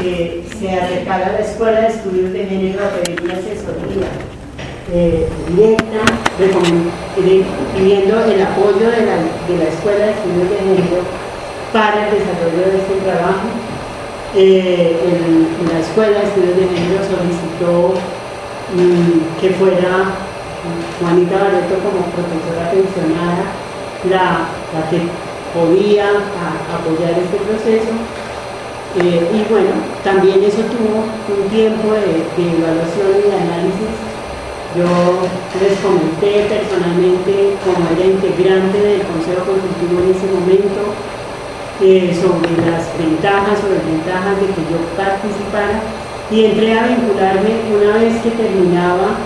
eh, se acercara a la Escuela de Estudios de Género a pedirle asesoría eh, directa, pidiendo el apoyo de la, de la, Escuela de Estudios de Género para el desarrollo de este trabajo. Eh, la Escuela de Estudios de Género solicitó mm, que fuera Juanita Barreto como profesora pensionada la, la que podía apoyar este proceso eh, y bueno, también eso tuvo un tiempo de, evaluación y de análisis. Yo les comenté personalmente, como era integrante del Consejo Consultivo en ese momento, eh, sobre las ventajas o desventajas de que yo participara y entré a vincularme una vez que terminaba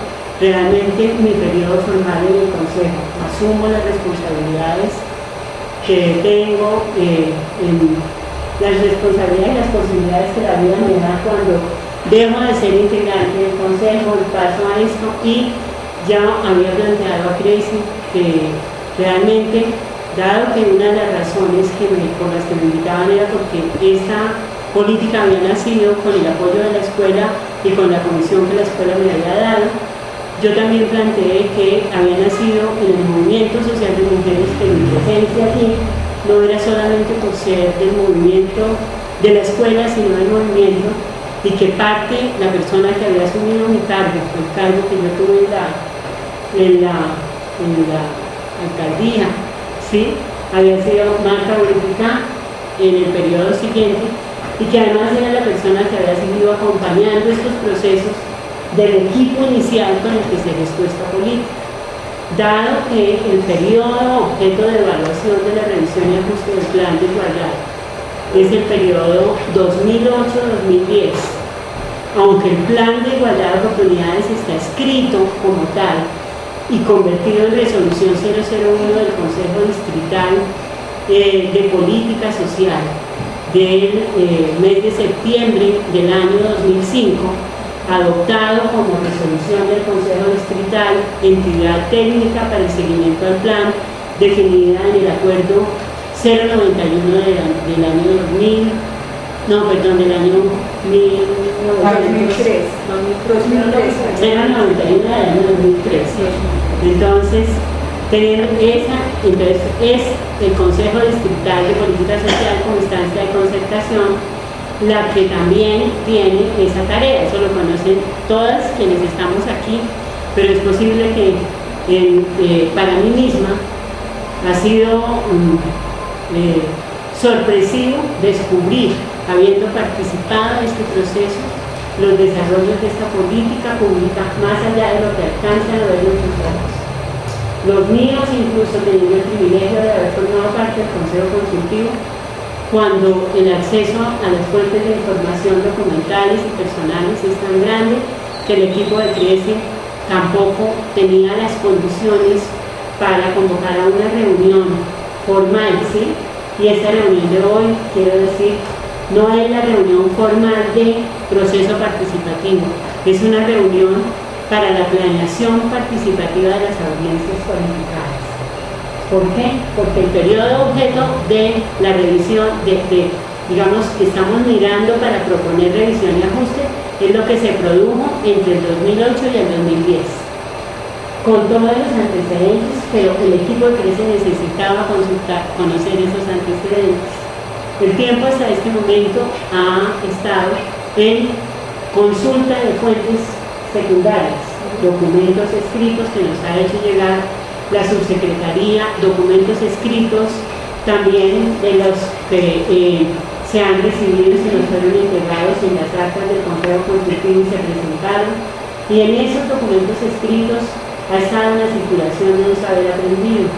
realmente mi periodo formal en el Consejo. Asumo las responsabilidades que tengo eh, en las responsabilidades y las posibilidades que la vida me da cuando dejo de ser integrante del consejo y paso a esto y ya había planteado a Creci que realmente, dado que una de las razones que por las que me invitaban era porque esta política había nacido con el apoyo de la escuela y con la comisión que la escuela me había dado, yo también planteé que había nacido en el movimiento social de mujeres que mi presencia aquí no era solamente por ser del movimiento de la escuela, sino del movimiento, y que parte, la persona que había asumido mi cargo, el cargo que yo tuve en la, en la, alcaldía, ¿sí? había sido Marta Bonifica en el periodo siguiente, y que además era la persona que había seguido acompañando estos procesos del equipo inicial con el que se gestó esta política dado que el periodo objeto de evaluación de la revisión y ajuste del plan de igualdad es el periodo 2008-2010, aunque el plan de igualdad de oportunidades está escrito como tal y convertido en resolución 001 del Consejo Distrital eh, de Política Social del eh, mes de septiembre del año 2005, adoptado como resolución del Consejo Distrital, entidad técnica para el seguimiento del plan, definida en el acuerdo 091 del, año 2000, no, perdón, del año 2003, 091 del año 2003. Entonces, teniendo esa, entonces es el Consejo Distrital de Política Social como instancia de concertación la que también tiene esa tarea. Eso lo conocen todas quienes estamos aquí, pero es posible que para mí misma ha sido mm, eh, sorpresivo descubrir, habiendo participado en este proceso, los desarrollos de esta política pública más allá de lo que alcanzan a ver nuestros. Los míos, incluso teniendo el privilegio de haber formado parte del Consejo Consultivo, cuando el acceso a las fuentes de información documentales y personales es tan grande que el equipo de CRECE tampoco tenía las condiciones para convocar a una reunión formal, ¿sí? Y esta reunión de hoy, quiero decir, no es la reunión formal de proceso participativo, es una reunión para la planeación participativa de las audiencias cualificadas. ¿Por qué? Porque el periodo objeto de la revisión, de, digamos, que estamos mirando para proponer revisión y ajuste, es lo que se produjo entre el 2008 y el 2010. Con todos los antecedentes, pero el equipo de se necesitaba consultar, conocer esos antecedentes. El tiempo hasta este momento ha estado en consulta de fuentes secundarias, documentos escritos que nos ha hecho llegar la subsecretaría, documentos escritos también de los que eh, se han recibido y se nos fueron integrados en las actas del Consejo Constitutivo y se presentaron. Y en esos documentos escritos ha estado una circulación de un saber aprendido.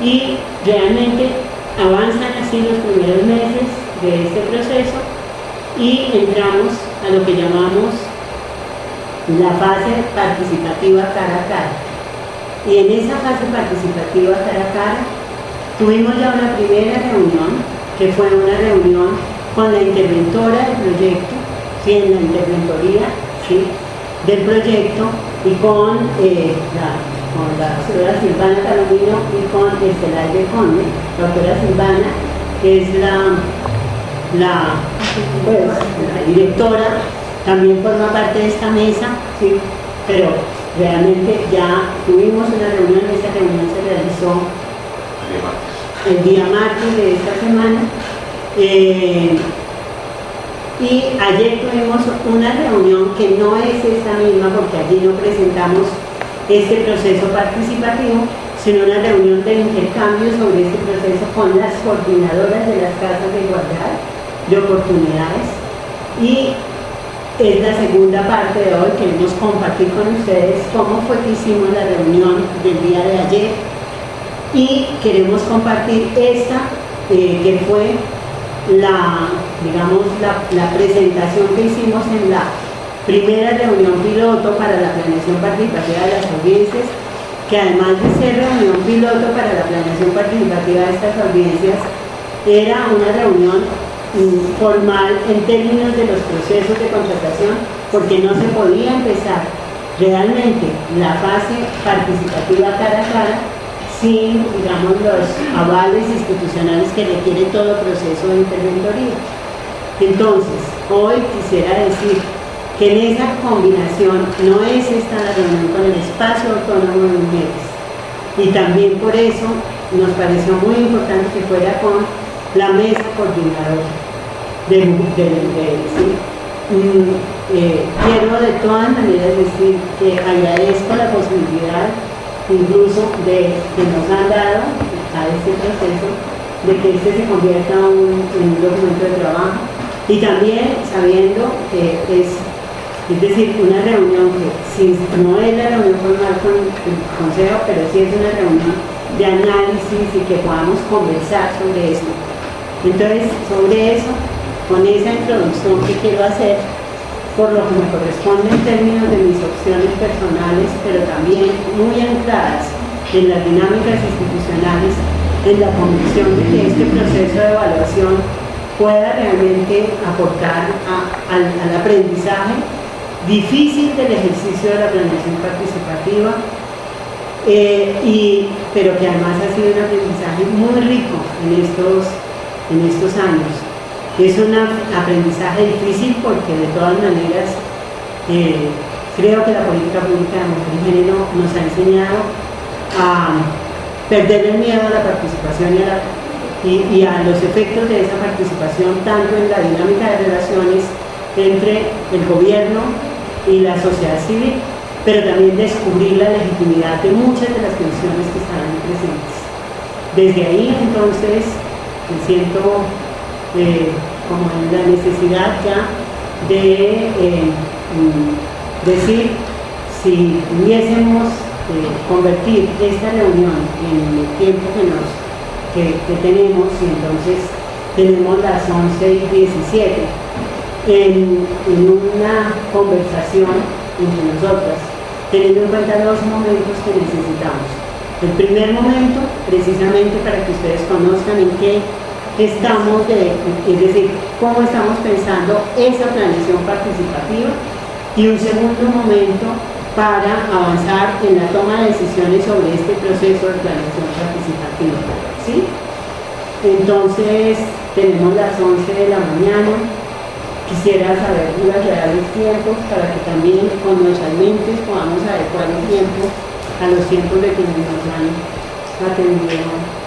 Y realmente avanzan así los primeros meses de este proceso y entramos a lo que llamamos la fase participativa cara a cara. Y en esa fase participativa cara a cara tuvimos ya una primera reunión, que fue una reunión con la interventora del proyecto, ¿sí? en la interventoría ¿sí? del proyecto y con, eh, la, con doctora Silvana Calomino y con de Conde, la doctora Silvana, que es la, la, pues, la directora, también forma parte de esta mesa, ¿sí? pero realmente ya tuvimos una reunión, esta reunión se realizó el día martes de esta semana. Eh, y ayer tuvimos una reunión que no es esta misma porque allí no presentamos este proceso participativo, sino una reunión de intercambio sobre este proceso con las coordinadoras de las casas de igualdad de oportunidades. Y es la segunda parte de hoy. Queremos compartir con ustedes cómo fue que hicimos la reunión del día de ayer y queremos compartir esta eh, que fue la, digamos, la, presentación que hicimos en la primera reunión piloto para la planeación participativa de las audiencias, que además de ser reunión piloto para la planeación participativa de estas audiencias, era una reunión formal en términos de los procesos de contratación, porque no se podía empezar realmente la fase participativa cara a cara sin, digamos, los avales institucionales que requiere todo proceso de interventoría. Entonces, hoy quisiera decir que en esa combinación no es esta la reunión con el espacio autónomo de mujeres. Y también por eso nos pareció muy importante que fuera con la mesa coordinadora de, mm, eh, quiero de todas maneras decir que agradezco la posibilidad incluso de que nos han dado a este proceso de que este se convierta en un documento de trabajo y también sabiendo que es, es decir, una reunión que si no es la reunión formal con el Consejo, pero sí es una reunión de análisis y que podamos conversar sobre esto. Entonces, sobre eso, con esa introducción que quiero hacer, por lo que me corresponde en términos de mis opciones personales, pero también muy ancladas en las dinámicas institucionales, en la convicción de que este proceso de evaluación pueda realmente aportar al, aprendizaje difícil del ejercicio de la planeación participativa, eh, y, pero que además ha sido un aprendizaje muy rico en estos, en estos años. Es un aprendizaje difícil porque de todas maneras eh, creo que la política pública de mujer y género nos ha enseñado a perder el miedo a la participación y a, los efectos de esa participación tanto en la dinámica de relaciones entre el gobierno y la sociedad civil, pero también descubrir la legitimidad de muchas de las tensiones que están presentes. Desde ahí entonces me siento eh, como la necesidad ya de eh, mm, decir si pudiésemos eh, convertir esta reunión en el tiempo que, que, tenemos, y entonces tenemos las 11 y 17, en, en una conversación entre nosotras, teniendo en cuenta los momentos que necesitamos. El primer momento, precisamente para que ustedes conozcan en qué estamos, de, es decir, cómo estamos pensando esa planeación participativa y un segundo momento para avanzar en la toma de decisiones sobre este proceso de planeación participativa. ¿sí? Entonces, tenemos las 11 de la mañana. Quisiera saber los reales tiempos para que también con nuestras mentes podamos adecuar el tiempo a los tiempos de quienes nos han atendido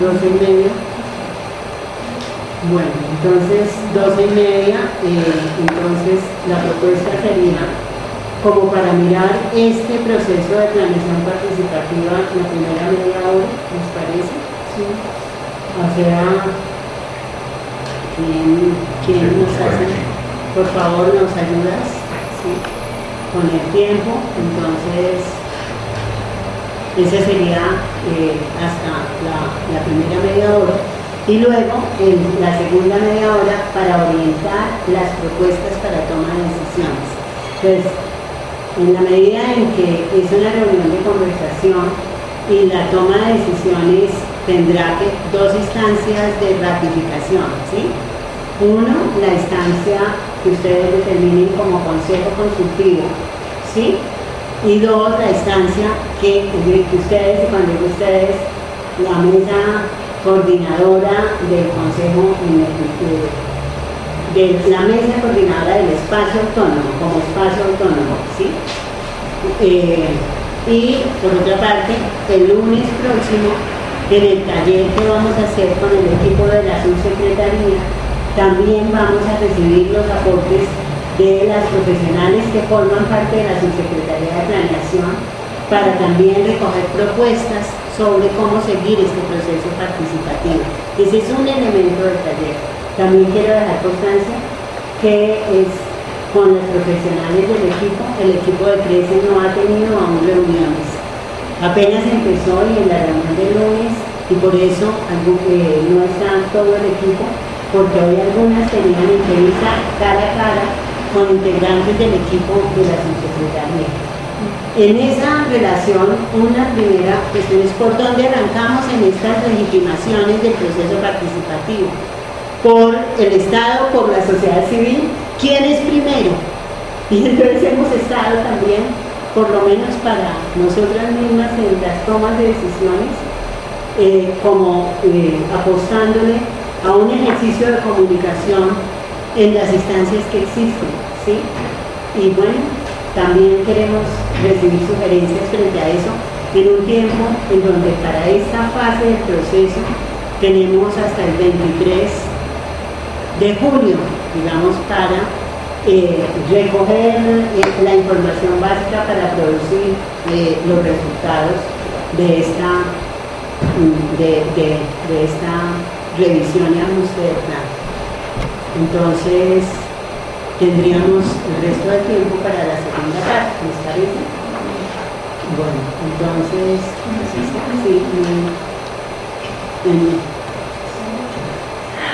doce y media. Bueno, entonces doce y media, eh, entonces la propuesta sería como para mirar este proceso de planeación participativa la primera media hora, ¿les parece? Sí. O sea, ¿quién, nos hace? Por favor, nos ayudas ¿sí? Con el tiempo, entonces esa sería eh, hasta la, primera media hora. Y luego, en la segunda media hora, para orientar las propuestas para toma de decisiones. Pues, en la medida en que es una reunión de conversación y la toma de decisiones tendrá que, dos instancias de ratificación, ¿sí? Uno, la instancia que ustedes determinen como consejo consultivo, ¿sí? Y dos, la instancia que, que ustedes, cuando ustedes, la mesa coordinadora del Consejo de, la mesa coordinadora del espacio autónomo, como espacio autónomo, ¿sí? Eh, y por otra parte, el lunes próximo, en el taller que vamos a hacer con el equipo de la subsecretaría, también vamos a recibir los aportes de las profesionales que forman parte de la subsecretaría de planeación para también recoger propuestas sobre cómo seguir este proceso participativo. Ese es un elemento del taller. También quiero dejar constancia que es con los profesionales del equipo, el equipo de Crece no ha tenido aún reuniones. Apenas empezó y en la reunión de lunes, y por eso eh, no está todo el equipo, porque hoy algunas tenían entrevista cara a cara con integrantes del equipo de la subsecretaría. En esa relación, una primera cuestión es por dónde arrancamos en estas legitimaciones del proceso participativo. Por el Estado, por la sociedad civil, ¿quién es primero? Y entonces hemos estado también, por lo menos para nosotras mismas en las tomas de decisiones, eh, como eh, apostándole a un ejercicio de comunicación en las instancias que existen. ¿sí? Y bueno, también queremos recibir sugerencias frente a eso en un tiempo en donde para esta fase del proceso tenemos hasta el 23 de junio, digamos, para eh, recoger eh, la información básica para producir eh, los resultados de esta, mm, de, esta ajuste del plan. Entonces, tendríamos el resto del tiempo para la segunda parte, ¿les parece? Bueno, entonces, sí,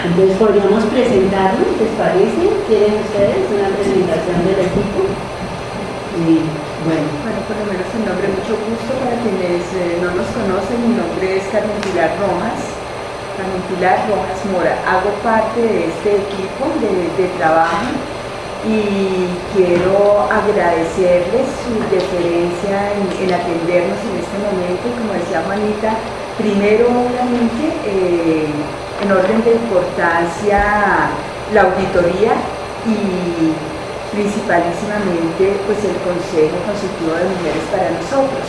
entonces podríamos presentarnos, ¿les parece? ¿Quieren ustedes una presentación del equipo? Y, bueno. bueno, por lo menos el nombre, mucho gusto para quienes eh, no nos conocen, mi nombre es Carmen Pilar Rojas. Carmen Pilar Rojas Mora, hago parte de este equipo de, trabajo y quiero agradecerles su deferencia en, atendernos en este momento. Como decía Juanita, primero obviamente eh, en orden de importancia la auditoría y principalísimamente pues el Consejo Consultivo de Mujeres para nosotros.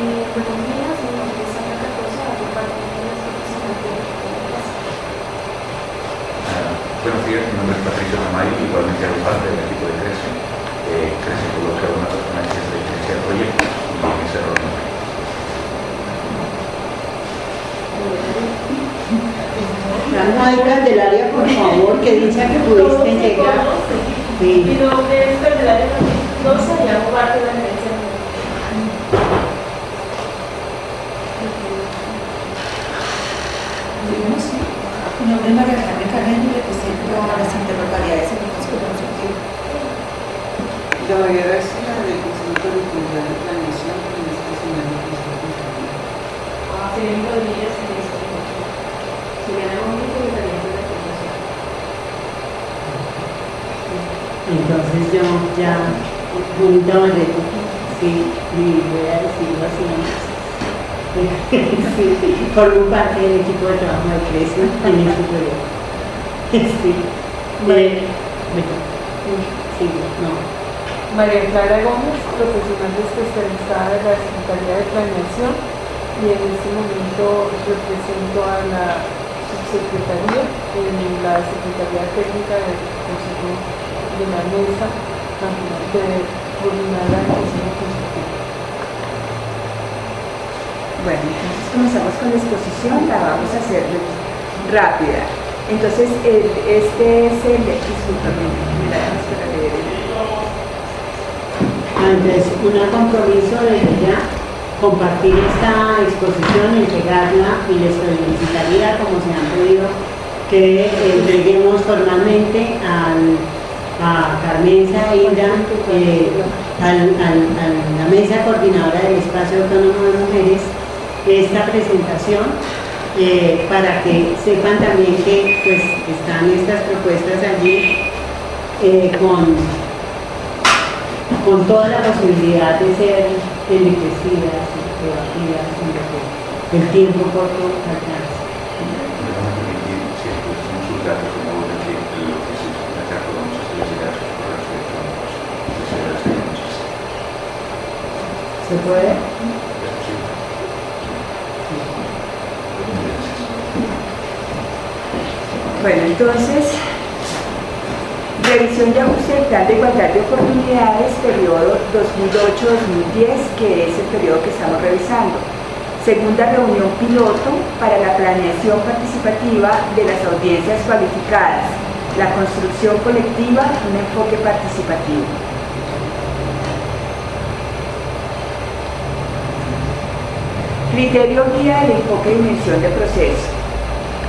Eh, buenos días, mi nombre es Ana Buenos días, mi nombre es Patricio Tamayo, igualmente hago parte del equipo de Crece. Eh, Crece coloca una persona que es de gerencia de proyectos y en ese rol por favor, que dicha que pudiste llegar. Sí. Mi nombre es Candelaria Mendoza y hago parte de la gerencia de Mi nombre es María Carmen Carreño y represento a las interlocalidades en el María García, del Consejo Territorial de Planeación y Estacional del Consejo Consultivo. Felipe Rodríguez, Juliana Mónico y María de la Fundación. Entonces yo ya, bonita Barreto, sí, y voy a decirlo así sí, formo parte del equipo de trabajo de Crece en este proyecto. Sí. María, sí, no. María Clara Gómez, profesional especializada de la Secretaría de Planeación y en este momento represento a la subsecretaría en la Secretaría Técnica del Consejo de la Mesa de coordinada del Consejo Consultivo. Bueno, entonces comenzamos con la exposición, la vamos a hacer rápida. Entonces, este es el, discúlpame, mira, para leer. Entonces, un compromiso desde ya compartir esta exposición, entregarla y les solicitaría, como se han pedido, que entreguemos formalmente al, a Carmen Saída, eh, a la mesa coordinadora del Espacio Autónomo de Mujeres, esta presentación eh, para que sepan también que pues, están estas propuestas allí eh, con, con toda la posibilidad de ser enriquecidas y debatidas en el tiempo corto alcanza. ¿Se puede? Bueno, entonces, revisión de ajuste del Plan de Igualdad de Oportunidades, periodo 2008-2010, que es el periodo que estamos revisando. Segunda reunión piloto para la planeación participativa de las audiencias cualificadas, la construcción colectiva, un enfoque participativo. Criterio guía del enfoque de dimensión de proceso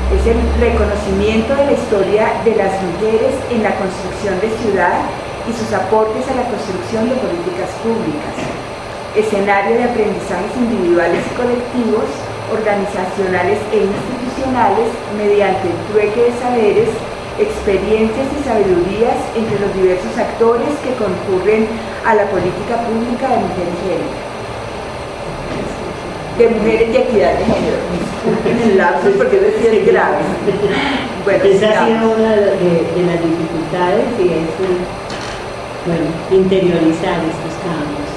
es el reconocimiento de la historia de las mujeres en la construcción de ciudad y sus aportes a la construcción de políticas públicas, escenario de aprendizajes individuales y colectivos, organizacionales e institucionales mediante el trueque de saberes, experiencias y sabidurías entre los diversos actores que concurren a la política pública de mujer y género de mujeres y equidad de género. En el lapsus porque decía de grave. Bueno, esa ha sido una de, las dificultades y es bueno, interiorizar estos cambios.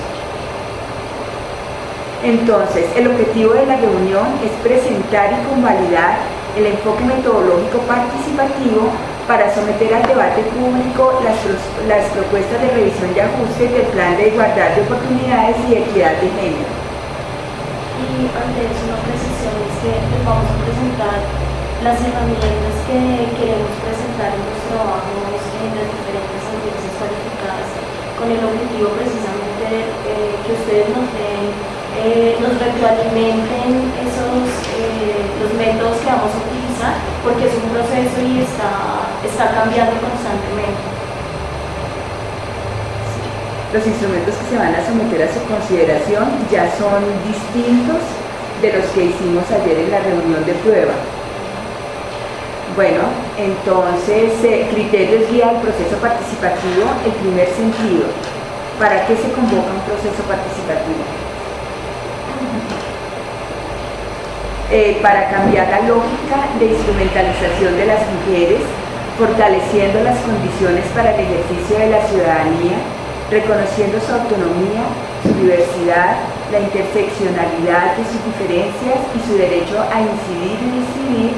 Entonces, el objetivo de la reunión es presentar y convalidar el enfoque metodológico participativo para someter al debate público las, las propuestas de revisión y ajuste del Plan de Igualdad de Oportunidades y Equidad de Género y ante eso una precisión que les vamos a presentar las herramientas que queremos presentar en los trabajos en las diferentes audiencias cualificadas con el objetivo precisamente de eh, que ustedes nos den, eh, nos retroalimenten esos eh, los métodos que vamos a utilizar porque es un proceso y está, está cambiando constantemente. Los instrumentos que se van a someter a su consideración ya son distintos de los que hicimos ayer en la reunión de prueba. Bueno, entonces, eh, criterios guía el proceso participativo, el primer sentido. ¿Para qué se convoca un proceso participativo? Eh, para cambiar la lógica de instrumentalización de las mujeres, fortaleciendo las condiciones para el ejercicio de la ciudadanía, reconociendo su autonomía, su diversidad, la interseccionalidad de sus diferencias y su derecho a incidir y decidir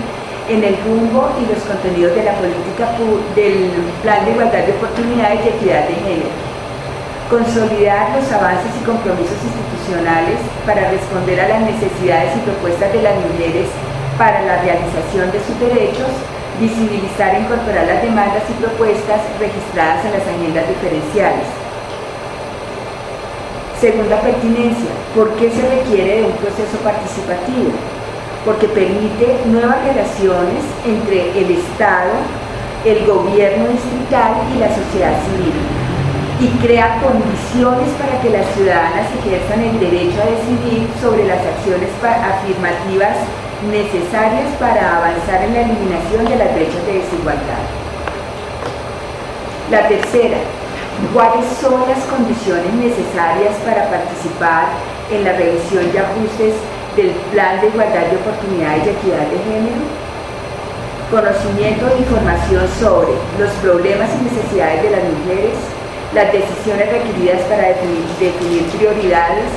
en el rumbo y los contenidos de la política del Plan de Igualdad de Oportunidades y Equidad de Género. Consolidar los avances y compromisos institucionales para responder a las necesidades y propuestas de las mujeres para la realización de sus derechos, visibilizar e incorporar las demandas y propuestas registradas en las agendas diferenciales Segunda pertinencia, ¿por qué se requiere de un proceso participativo? Porque permite nuevas relaciones entre el Estado, el gobierno distrital y la sociedad civil y crea condiciones para que las ciudadanas ejerzan el derecho a decidir sobre las acciones afirmativas necesarias para avanzar en la eliminación de las brechas de desigualdad. La tercera, cuáles son las condiciones necesarias para participar en la revisión y ajustes del Plan de Igualdad de Oportunidades y Equidad de Género, conocimiento e información sobre los problemas y necesidades de las mujeres, las decisiones requeridas para definir, definir prioridades,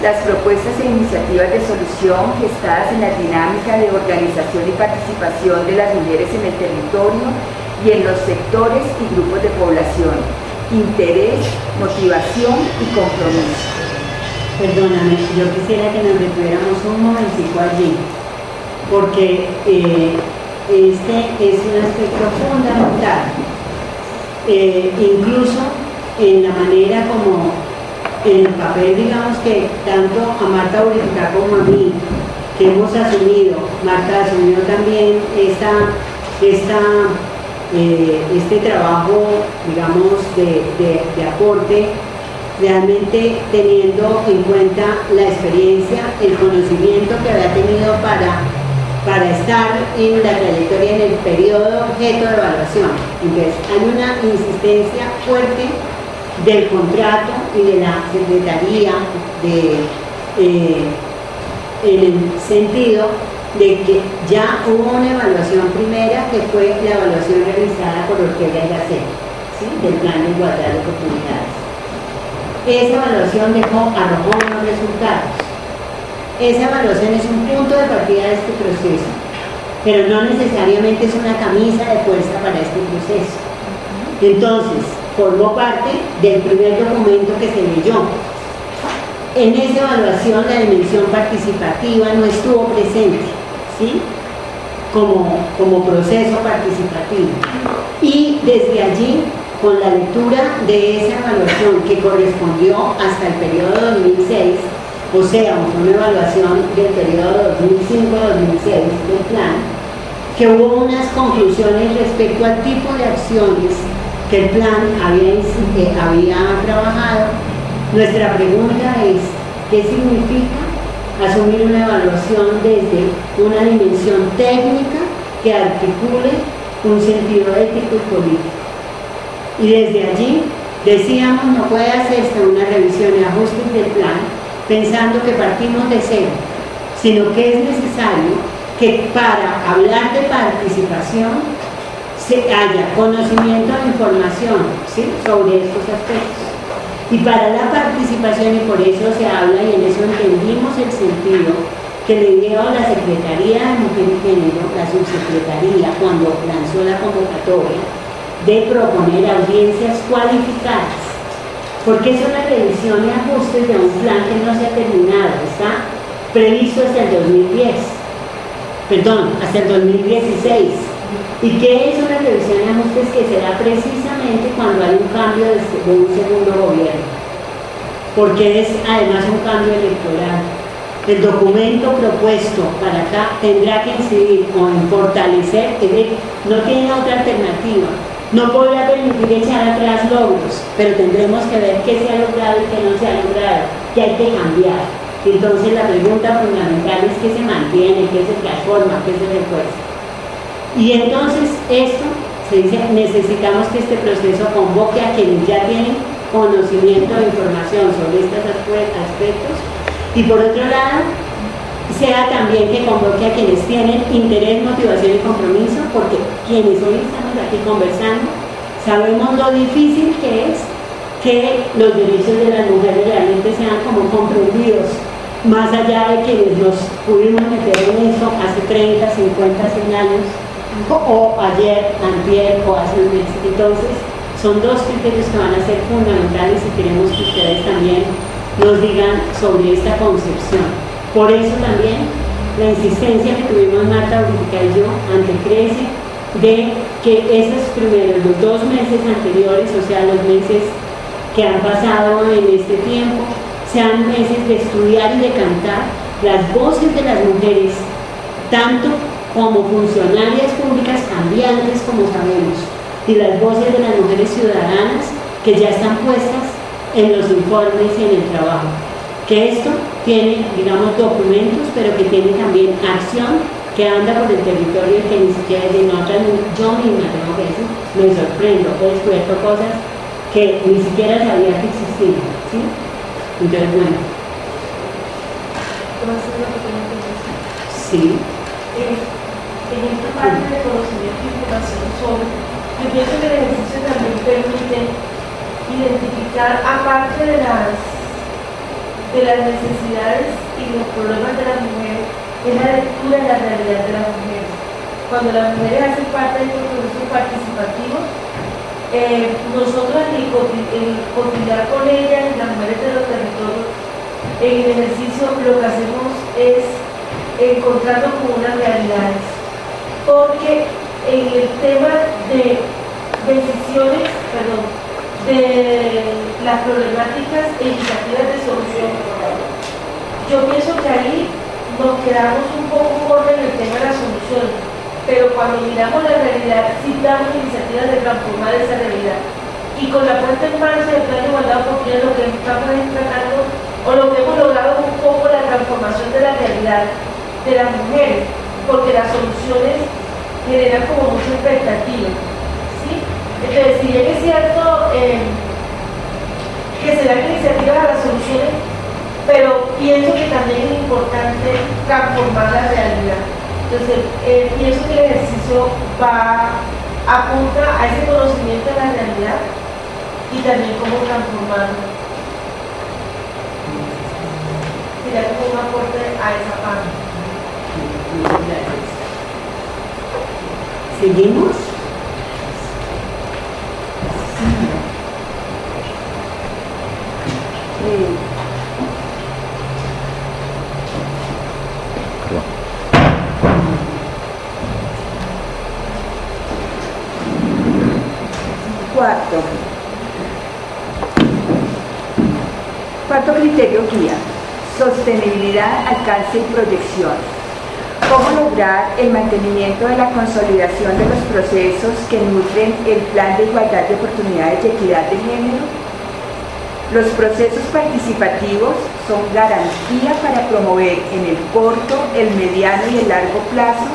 las propuestas e iniciativas de solución gestadas en la dinámica de organización y participación de las mujeres en el territorio y en los sectores y grupos de población interés, motivación y compromiso. Perdóname, yo quisiera que nos detuviéramos un momentico allí, porque eh, este es un aspecto fundamental, eh, incluso en la manera como en el papel, digamos que tanto a Marta Urifica como a mí, que hemos asumido, Marta asumió también esta, esta, eh, este trabajo, digamos, de, de aporte realmente teniendo en cuenta la experiencia, el conocimiento que había tenido para, para estar en la trayectoria en el periodo objeto de evaluación. Entonces, hay una insistencia fuerte del contrato y de la Secretaría de, eh, en el sentido de que ya hubo una evaluación primera que fue la evaluación realizada por Ortega y Gasset, ¿sí? del Plan de Igualdad de Oportunidades esa evaluación dejó, arrojó unos resultados. Esa evaluación es un punto de partida de este proceso, pero no necesariamente es una camisa de fuerza para este proceso. Entonces, formó parte del primer documento que se leyó. En esa evaluación la dimensión participativa no estuvo presente, ¿sí? Como, como proceso participativo. Y desde allí con la lectura de esa evaluación que correspondió hasta el periodo 2006, o sea, una evaluación del periodo 2005-2006 del plan, que hubo unas conclusiones respecto al tipo de acciones que el plan había, eh, había trabajado. Nuestra pregunta es, ¿qué significa asumir una evaluación desde una dimensión técnica que articule un sentido ético y político? Y desde allí decíamos no puede hacerse una revisión y ajustes del plan pensando que partimos de cero, sino que es necesario que para hablar de participación se haya conocimiento e información sobre estos aspectos. Y para la participación, y por eso se habla, y en eso entendimos el sentido que le dio la Secretaría de Mujer y Género, la subsecretaría, cuando lanzó la convocatoria, de proponer audiencias cualificadas, porque es una revisión y ajustes de un plan que no se ha terminado, está previsto hasta el 2010, perdón, hasta el 2016, y que es una revisión y ajustes que se da precisamente cuando hay un cambio de, un segundo gobierno, porque es además un cambio electoral. El documento propuesto para acá tendrá que incidir o en fortalecer, que no tiene otra alternativa, no podrá permitir echar atrás logros, pero tendremos que ver qué se ha logrado y qué no se ha logrado, qué hay que cambiar. Entonces la pregunta fundamental es qué se mantiene, qué se transforma, qué se refuerza. Y entonces esto se dice, necesitamos que este proceso convoque a quienes ya tienen conocimiento e información sobre estos aspectos. Y por otro lado sea también que convoque a quienes tienen interés, motivación y compromiso, porque quienes hoy estamos aquí conversando, sabemos lo difícil que es que los derechos de las mujeres realmente sean como comprendidos, más allá de quienes nos pudimos meter en eso hace 30, 50, 100 años, o, ayer, antier, o hace un mes. Entonces, son dos criterios que van a ser fundamentales y queremos que ustedes también nos digan sobre esta concepción. Por eso también la insistencia que tuvimos Marta Urica y yo ante CRECE de que esos primeros, los dos meses anteriores, o sea, los meses que han pasado en este tiempo, sean meses de estudiar y de cantar las voces de las mujeres, tanto como funcionarias públicas cambiantes como sabemos, y las voces de las mujeres ciudadanas que ya están puestas en los informes y en el trabajo que esto tiene, digamos, documentos, pero que tiene también acción que anda por el territorio y que ni siquiera de nota, yo misma tengo que decir, me sorprendo, he descubierto cosas que ni siquiera sabía que existían, ¿sí? Entonces, bueno. Sí. En esta parte de conocimiento e información sobre, yo pienso que el ejercicio también permite identificar, aparte de las de las necesidades y los problemas de las mujeres es la lectura de la realidad de las mujeres. Cuando las mujeres hacen parte de estos procesos participativos, eh, nosotros en cotidiar con ellas y las mujeres de los territorios, en el ejercicio lo que hacemos es encontrarnos con unas realidades. Porque en el tema de decisiones, perdón, de las problemáticas e iniciativas de solución. Yo pienso que ahí nos quedamos un poco cortos en el tema de la solución, pero cuando miramos la realidad, sí damos iniciativas de transformar esa realidad. Y con la puesta en marcha del plan de igualdad porque lo que estamos tratando, o lo que hemos logrado un poco la transformación de la realidad de las mujeres, porque las soluciones generan como mucha expectativa. ¿sí? Entonces, si bien es cierto eh, que se dan iniciativas a las soluciones, pero pienso que también es importante transformar la realidad. Entonces, eh, pienso que el ejercicio va apunta a ese conocimiento de la realidad y también cómo transformarlo. Sería como un aporte a esa parte. ¿Seguimos? Cuarto. Cuarto criterio guía. Sostenibilidad, alcance y proyección. ¿Cómo lograr el mantenimiento de la consolidación de los procesos que nutren el plan de igualdad de oportunidades y equidad de género? Los procesos participativos son garantía para promover en el corto, el mediano y el largo plazo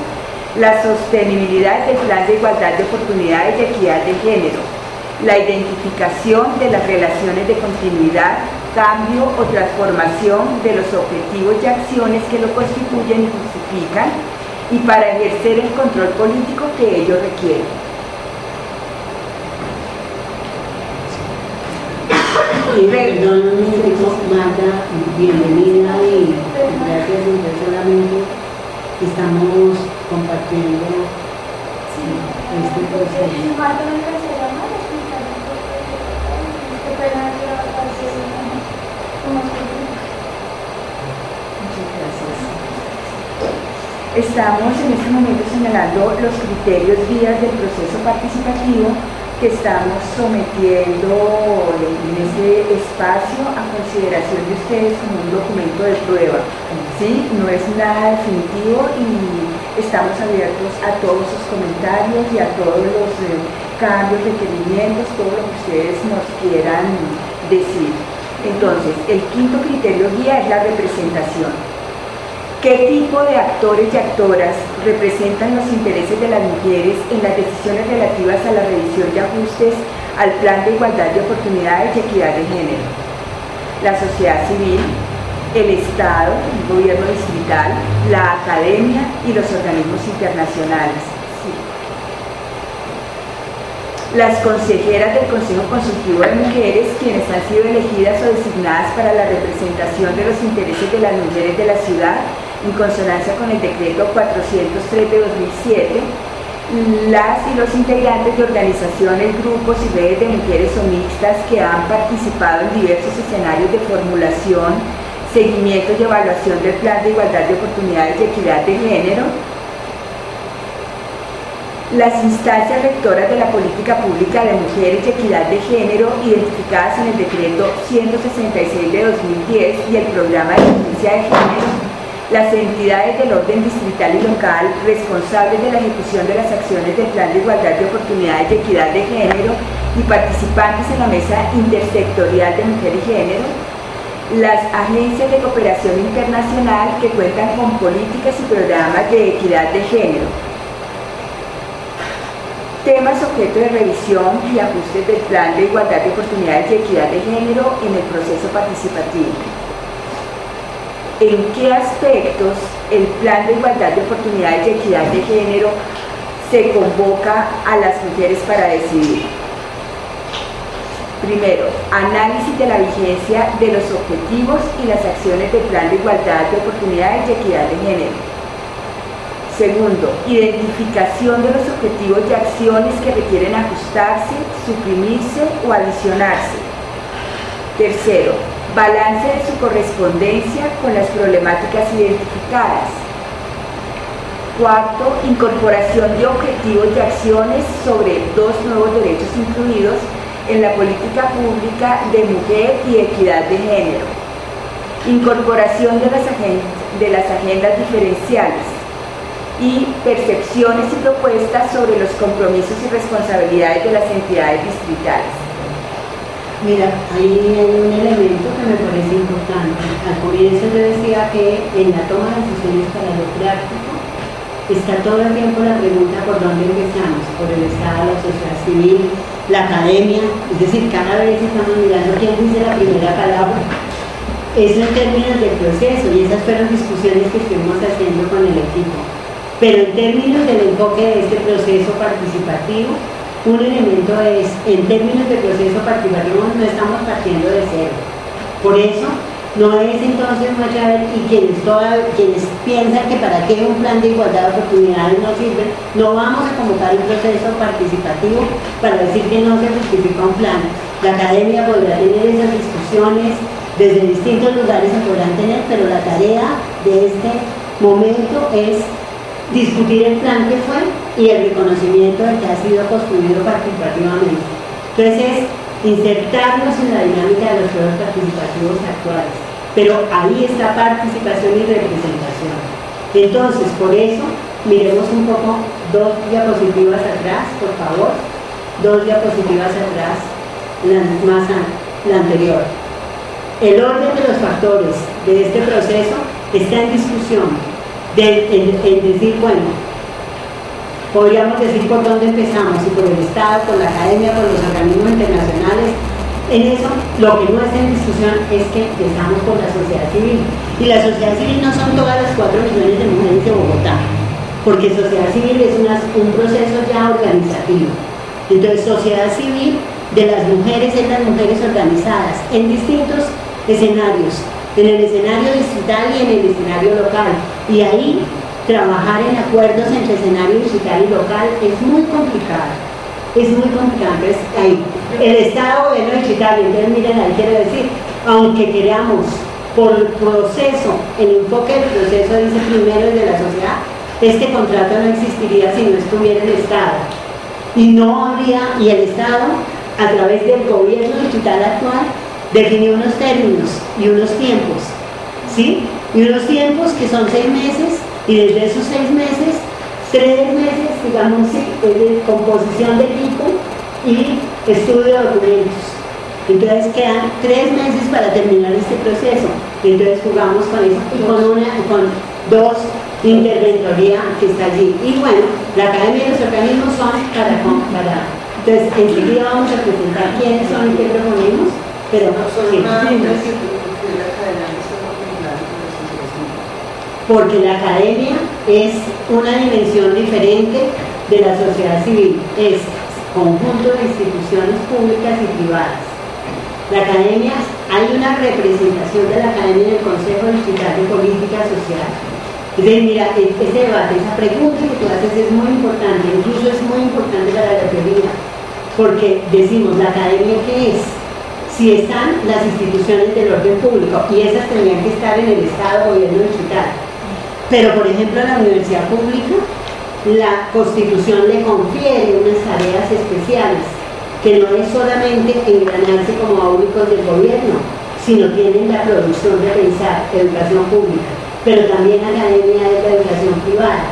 la sostenibilidad del plan de igualdad de oportunidades y equidad de género, la identificación de las relaciones de continuidad, cambio o transformación de los objetivos y acciones que lo constituyen y justifican y para ejercer el control político que ello requiere. Y perdón, Marta, bienvenida y gracias solamente estamos compartiendo este proceso. Estamos en este momento señalando los criterios guías del proceso participativo que estamos sometiendo en ese espacio a consideración de ustedes como un documento de prueba. ¿sí? No es nada definitivo y estamos abiertos a todos sus comentarios y a todos los eh, cambios, requerimientos, todo lo que ustedes nos quieran decir. Entonces, el quinto criterio guía es la representación. ¿Qué tipo de actores y actoras representan los intereses de las mujeres en las decisiones relativas a la revisión y ajustes al Plan de Igualdad de Oportunidades y Equidad de Género? La sociedad civil, el Estado, el gobierno distrital, la academia y los organismos internacionales. Las consejeras del Consejo Consultivo de Mujeres, quienes han sido elegidas o designadas para la representación de los intereses de las mujeres de la ciudad en consonancia con el decreto 403 de 2007, las y los integrantes de organizaciones, grupos y redes de mujeres o mixtas que han participado en diversos escenarios de formulación, seguimiento y evaluación del Plan de Igualdad de Oportunidades y Equidad de Género, las instancias rectoras de la política pública de mujeres y equidad de género identificadas en el decreto 166 de 2010 y el programa de justicia de género las entidades del orden distrital y local responsables de la ejecución de las acciones del Plan de Igualdad de Oportunidades y Equidad de Género y participantes en la Mesa Intersectorial de Mujer y Género, las agencias de cooperación internacional que cuentan con políticas y programas de equidad de género, temas objeto de revisión y ajustes del Plan de Igualdad de Oportunidades y Equidad de Género en el proceso participativo en qué aspectos el Plan de Igualdad de Oportunidades y Equidad de Género se convoca a las mujeres para decidir. Primero, análisis de la vigencia de los objetivos y las acciones del Plan de Igualdad de Oportunidades y Equidad de Género. Segundo, identificación de los objetivos y acciones que requieren ajustarse, suprimirse o adicionarse. Tercero, balance de su correspondencia con las problemáticas identificadas. Cuarto, incorporación de objetivos y acciones sobre dos nuevos derechos incluidos en la política pública de mujer y equidad de género, incorporación de las, de las agendas diferenciales y percepciones y propuestas sobre los compromisos y responsabilidades de las entidades distritales. Mira, ahí hay un elemento que me parece importante. Al comienzo yo decía que en la toma de decisiones para lo práctico está todo el tiempo la pregunta por dónde empezamos, por el Estado, la sociedad civil, la academia, es decir, cada vez estamos mirando quién dice la primera palabra. Eso en términos del proceso y esas fueron discusiones que estuvimos haciendo con el equipo. Pero en términos del enfoque de este proceso participativo, un elemento es, en términos de proceso participativo, no estamos partiendo de cero. Por eso, no es entonces ver y quienes, quienes piensan que para qué un plan de igualdad de oportunidades no sirve, no vamos a convocar un proceso participativo para decir que no se justifica un plan. La academia podrá tener esas discusiones, desde distintos lugares se podrán tener, pero la tarea de este momento es discutir el plan que fue y el reconocimiento de que ha sido construido participativamente. Entonces es insertarnos en la dinámica de los juegos participativos actuales. Pero ahí está participación y representación. Entonces, por eso, miremos un poco dos diapositivas atrás, por favor. Dos diapositivas atrás, la, más la anterior. El orden de los factores de este proceso está en discusión en, decir, bueno, podríamos decir por dónde empezamos, si por el Estado, por la academia, por los organismos internacionales. En eso, lo que no está en discusión es que empezamos por la sociedad civil. Y la sociedad civil no son todas las cuatro millones de mujeres de Bogotá, porque sociedad civil es un proceso ya organizativo. Entonces, sociedad civil de las mujeres es las mujeres organizadas en distintos escenarios, en el escenario distrital y en el escenario local. Y ahí trabajar en acuerdos entre escenario distrital y local es muy complicado. Es muy complicado. Entonces, ahí, el Estado, gobierno digital, entonces miren, ahí quiero decir, aunque queramos por el proceso, el enfoque del proceso dice primero el de la sociedad, este contrato no existiría si no estuviera el Estado. Y no habría, y el Estado, a través del gobierno digital actual, definió unos términos y unos tiempos, ¿sí? Y unos tiempos que son seis meses y desde esos seis meses, tres meses, digamos, de composición de equipo y estudio de documentos. Entonces quedan tres meses para terminar este proceso. Entonces jugamos con eso con, una, con dos interventoría que está allí. Y bueno, la academia y los organismos son para, para entonces enseguida vamos a presentar quiénes son y qué proponemos pero no son porque la academia es una dimensión diferente de la sociedad civil, es conjunto de instituciones públicas y privadas. La academia, hay una representación de la academia en el Consejo Distrital de Política Social. Es decir, mira, e-, ese debate, esa pregunta que tú haces es muy importante, incluso es muy importante para la teoría, porque decimos, ¿la academia qué es? Si están las instituciones del orden público y esas tendrían que estar en el Estado, gobierno digital. Pero, por ejemplo, la universidad pública, la constitución le confiere unas tareas especiales, que no es solamente engranarse como áulicos del gobierno, sino tienen la producción de pensar educación pública, pero también academia de la educación privada.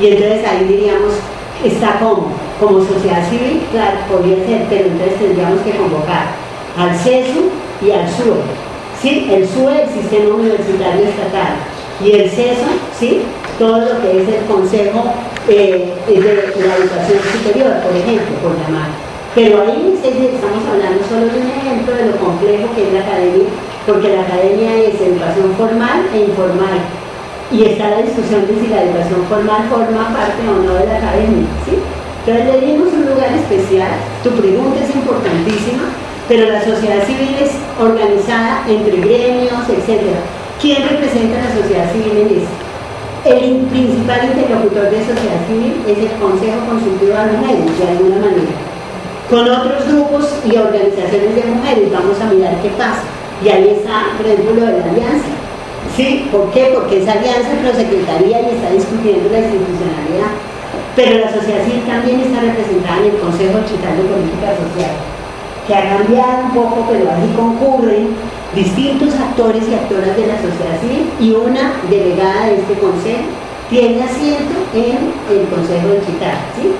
Y entonces ahí diríamos, está como, como sociedad civil, claro, podría ser, pero entonces tendríamos que convocar al CESU y al SUE. ¿sí? El SUE, el Sistema Universitario Estatal, y el CESU, ¿sí? todo lo que es el Consejo eh, de la Educación Superior, por ejemplo, por llamar. Pero ahí estamos hablando solo de un ejemplo de lo complejo que es la academia, porque la academia es educación formal e informal. Y está la discusión de si la educación formal forma parte o no de la academia. ¿sí? Entonces le dimos un lugar especial, tu pregunta es importantísima, pero la sociedad civil es organizada entre gremios, etc. ¿Quién representa la sociedad civil en eso? El principal interlocutor de sociedad civil es el Consejo Consultivo de Mujeres, de alguna manera. Con otros grupos y organizaciones de mujeres vamos a mirar qué pasa. Y ahí está, por ejemplo, lo de la alianza. ¿Sí? ¿Por qué? Porque esa alianza prosecretaría y está discutiendo la institucionalidad. Pero la sociedad civil también está representada en el Consejo Chital de Política Social que ha cambiado un poco, pero así concurren distintos actores y actoras de la sociedad civil y una delegada de este consejo tiene asiento en el Consejo de Chitar. ¿sí?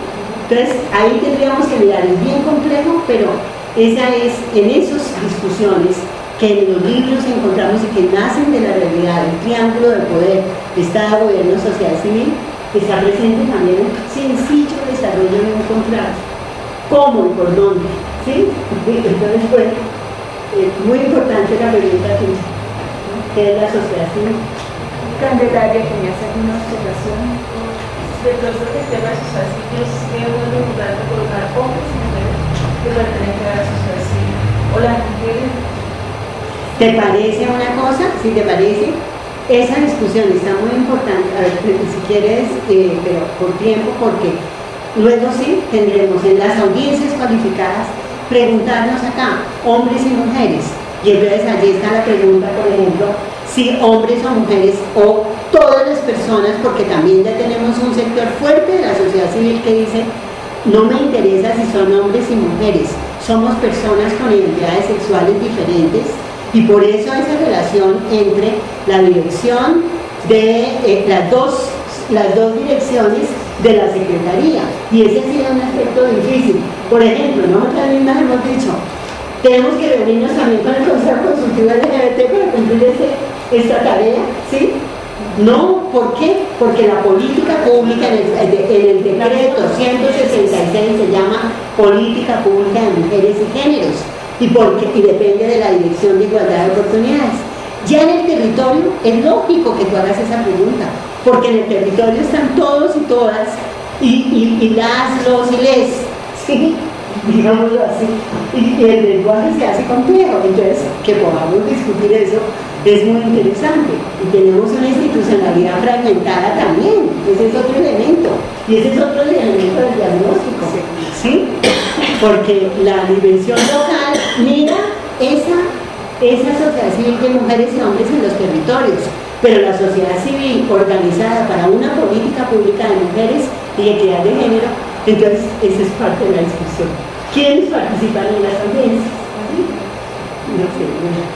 Entonces, ahí tendríamos que mirar, es bien complejo, pero esa es, en esas discusiones que en los libros encontramos y que nacen de la realidad, el triángulo de poder, Estado, Gobierno, Sociedad Civil, está presente también un sencillo desarrollo de encontrar cómo y por dónde. ¿Sí? Entonces, fue eh, muy importante la pregunta que, es la sociedad civil. Candelaria, ¿tenías alguna observación? De todo el tema de sociedad civil, yo sí creo importante colocar hombres y mujeres que pertenecen a la sociedad civil. O las mujeres. ¿Te parece una cosa? Si te parece, esa discusión está muy importante. A ver, si quieres, eh, pero por tiempo, porque luego sí tendremos en las audiencias cualificadas preguntarnos acá, hombres y mujeres. Y entonces allí está la pregunta, por ejemplo, si hombres o mujeres o todas las personas, porque también ya tenemos un sector fuerte de la sociedad civil que dice, no me interesa si son hombres y mujeres, somos personas con identidades sexuales diferentes y por eso esa relación entre la dirección de eh, las, dos, las dos direcciones de la Secretaría. Y ese ha sido un aspecto difícil. Por ejemplo, nosotros mismas hemos dicho, tenemos que reunirnos también con el Consejo Consultivo LGBT para cumplir esta tarea, ¿sí? No, ¿por qué? Porque la política pública en el, en el decreto 166 se llama Política Pública de Mujeres y Géneros y, porque, y depende de la Dirección de Igualdad de Oportunidades. Ya en el territorio es lógico que tú hagas esa pregunta, porque en el territorio están todos y todas, y, las, los y les, ¿sí? digámoslo así, y, el lenguaje se hace complejo, entonces que podamos discutir eso es muy interesante. Y tenemos una institucionalidad fragmentada también, ese es otro elemento, y ese es otro elemento del diagnóstico, ¿sí? Porque la dimensión local mira esa, esa sociedad de mujeres y hombres en los territorios, pero la sociedad civil organizada para una política pública de mujeres y equidad de género, entonces esa es parte de la discusión. ¿Quiénes participan en las audiencias? No sé, bueno.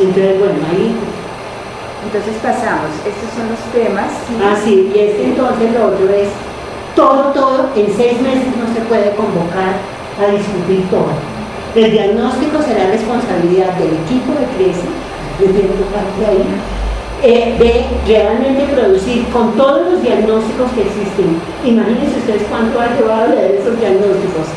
Entonces, bueno, ahí entonces pasamos, estos son los temas. Ah, sí, y este entonces lo otro es, todo, todo, en seis meses no se puede convocar a discutir todo. El diagnóstico será responsabilidad del equipo de CRECE, desde parte ahí, eh, de realmente producir con todos los diagnósticos que existen. Imagínense ustedes cuánto ha llevado leer esos diagnósticos.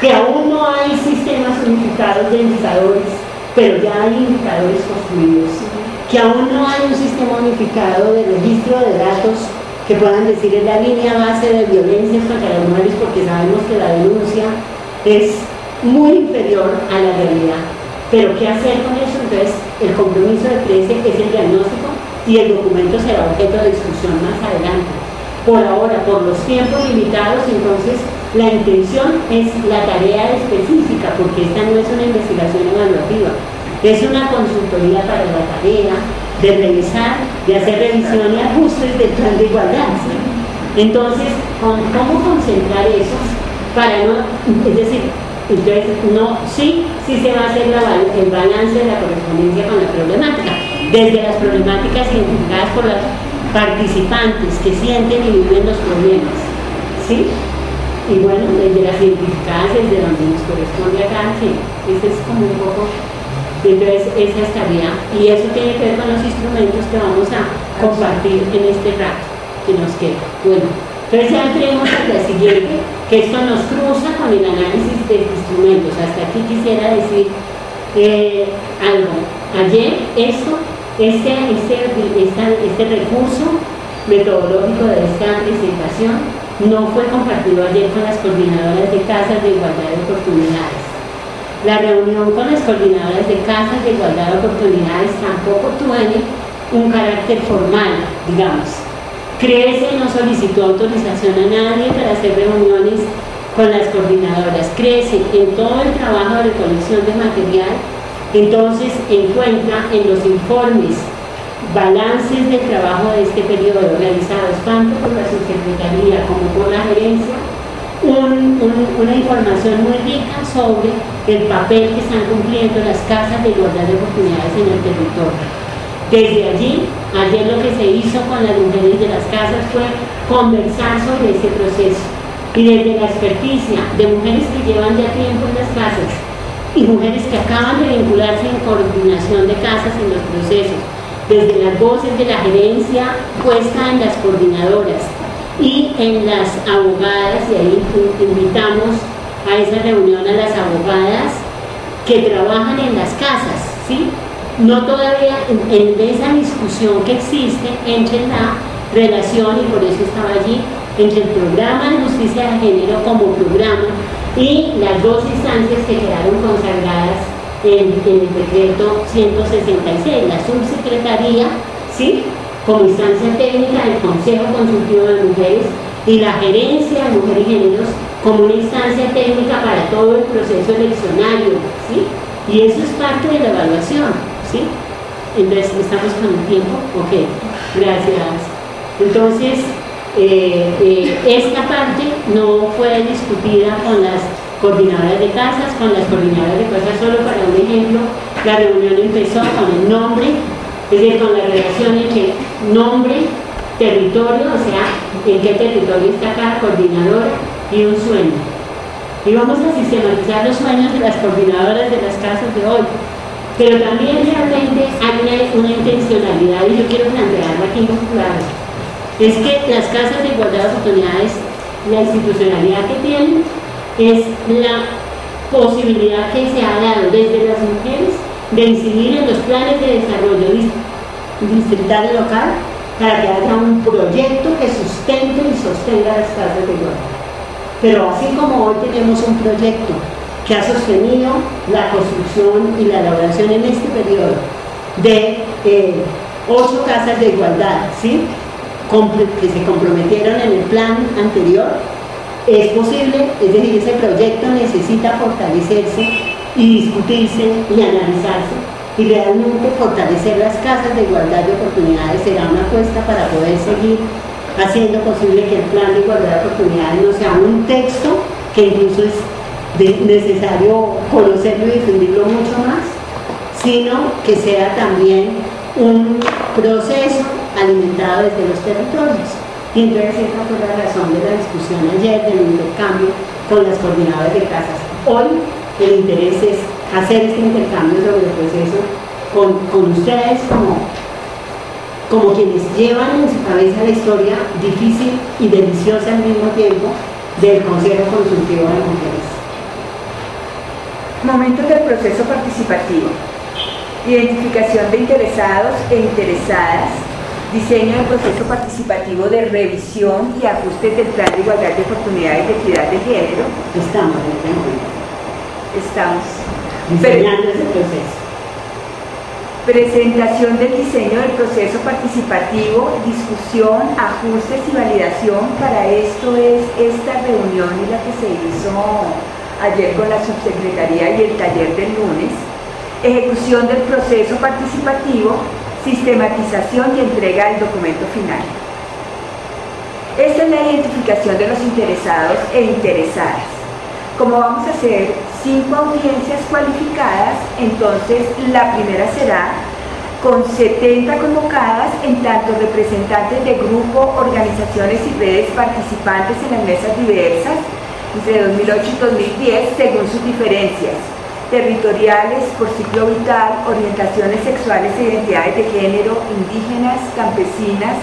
Que aún no hay sistemas unificados de indicadores, pero ya hay indicadores construidos. Que aún no hay un sistema unificado de registro de datos que puedan decir en la línea base de violencias contra las mujeres, porque sabemos que la denuncia es muy inferior a la realidad. Pero ¿qué hacer con eso? Entonces, el compromiso de 13 es el diagnóstico y el documento será objeto de discusión más adelante. Por ahora, por los tiempos limitados, entonces la intención es la tarea específica, porque esta no es una investigación evaluativa, es una consultoría para la tarea de revisar, de hacer revisión y ajustes del plan de igualdad. Entonces, ¿cómo concentrar eso para no, es decir, entonces, no, sí, sí se va a hacer el balance de la correspondencia con la problemática, desde las problemáticas identificadas por los participantes que sienten y viven los problemas, ¿sí? Y bueno, desde las identificadas desde donde nos corresponde acá, que ese es como un poco, entonces esa estaría, y eso tiene que ver con los instrumentos que vamos a compartir en este rato que nos queda. Bueno, entonces ya entremos a la siguiente, que esto nos cruza con el análisis de instrumentos. Hasta aquí quisiera decir eh, algo. Ayer esto, este, este, este recurso metodológico de esta presentación no fue compartido ayer con las coordinadoras de casas de igualdad de oportunidades. La reunión con las coordinadoras de casas de igualdad de oportunidades tampoco tiene un carácter formal, digamos Crece no solicitó autorización a nadie para hacer reuniones con las coordinadoras. Crece en todo el trabajo de recolección de material, entonces encuentra en los informes balances del trabajo de este periodo realizados tanto por la subsecretaría como por la gerencia, una información muy rica sobre el papel que están cumpliendo las casas de igualdad de oportunidades en el territorio. Desde allí, ayer lo que se hizo con las mujeres de las casas fue conversar sobre ese proceso y desde la experticia de mujeres que llevan ya tiempo en las casas y mujeres que acaban de vincularse en coordinación de casas en los procesos, desde las voces de la gerencia puesta en las coordinadoras y en las abogadas, y ahí invitamos a esa reunión a las abogadas que trabajan en las casas, ¿sí? No todavía en, esa discusión que existe entre la relación, y por eso estaba allí, entre el programa de justicia de género como programa y las dos instancias que quedaron consagradas en, el decreto 166, la subsecretaría, ¿sí? como instancia técnica del Consejo Consultivo de Mujeres y la Gerencia de Mujeres y Géneros como una instancia técnica para todo el proceso eleccionario, ¿sí? Y eso es parte de la evaluación, ¿sí? Entonces, ¿estamos con el tiempo? Ok, gracias. Entonces, eh, eh, esta parte no fue discutida con las coordinadoras de casas, con las coordinadoras de casas, solo para un ejemplo, la reunión empezó con el nombre, es decir, con la relación entre nombre, territorio, o sea, en qué territorio está cada coordinadora y un sueño. Y vamos a sistematizar los sueños de las coordinadoras de las casas de hoy. Pero también realmente hay una, intencionalidad y yo quiero plantearla aquí muy claro. Es que las casas de igualdad de oportunidades, la institucionalidad que tienen es la posibilidad que se ha dado desde las mujeres de incidir en los planes de desarrollo distrital y local para que haya un proyecto que sustente y sostenga las casas de igualdad. Pero así como hoy tenemos un proyecto que ha sostenido la construcción y la elaboración en este periodo de eh, ocho casas de igualdad, ¿sí? que se comprometieron en el plan anterior, es posible, es decir, ese proyecto necesita fortalecerse y discutirse y analizarse. Y realmente fortalecer las casas de igualdad de oportunidades será una apuesta para poder seguir haciendo posible que el plan de igualdad de oportunidades no sea un texto que incluso es necesario conocerlo y difundirlo mucho más, sino que sea también un proceso alimentado desde los territorios. Y entonces esa fue la razón de la discusión ayer del intercambio con las coordinadoras de casas. Hoy el interés es hacer este intercambio sobre el proceso con, con ustedes como, como quienes llevan en su cabeza la historia difícil y deliciosa al mismo tiempo del Consejo Consultivo de Mujeres. Momentos del proceso participativo. Identificación de interesados e interesadas diseño del proceso participativo de revisión y ajuste del plan de igualdad de oportunidades y equidad de género. Estamos en momento. Estamos diseñando ese proceso. Presentación del diseño del proceso participativo, discusión, ajustes y validación. Para esto es esta reunión y la que se hizo ayer con la subsecretaría y el taller del lunes. Ejecución del proceso participativo, sistematización y entrega del documento final. Esta es la identificación de los interesados e interesadas. Como vamos a hacer cinco audiencias cualificadas, entonces la primera será con 70 convocadas en tanto representantes de grupo, organizaciones y redes participantes en las mesas diversas entre 2008 y 2010 según sus diferencias territoriales por ciclo vital, orientaciones sexuales e identidades de género, indígenas, campesinas,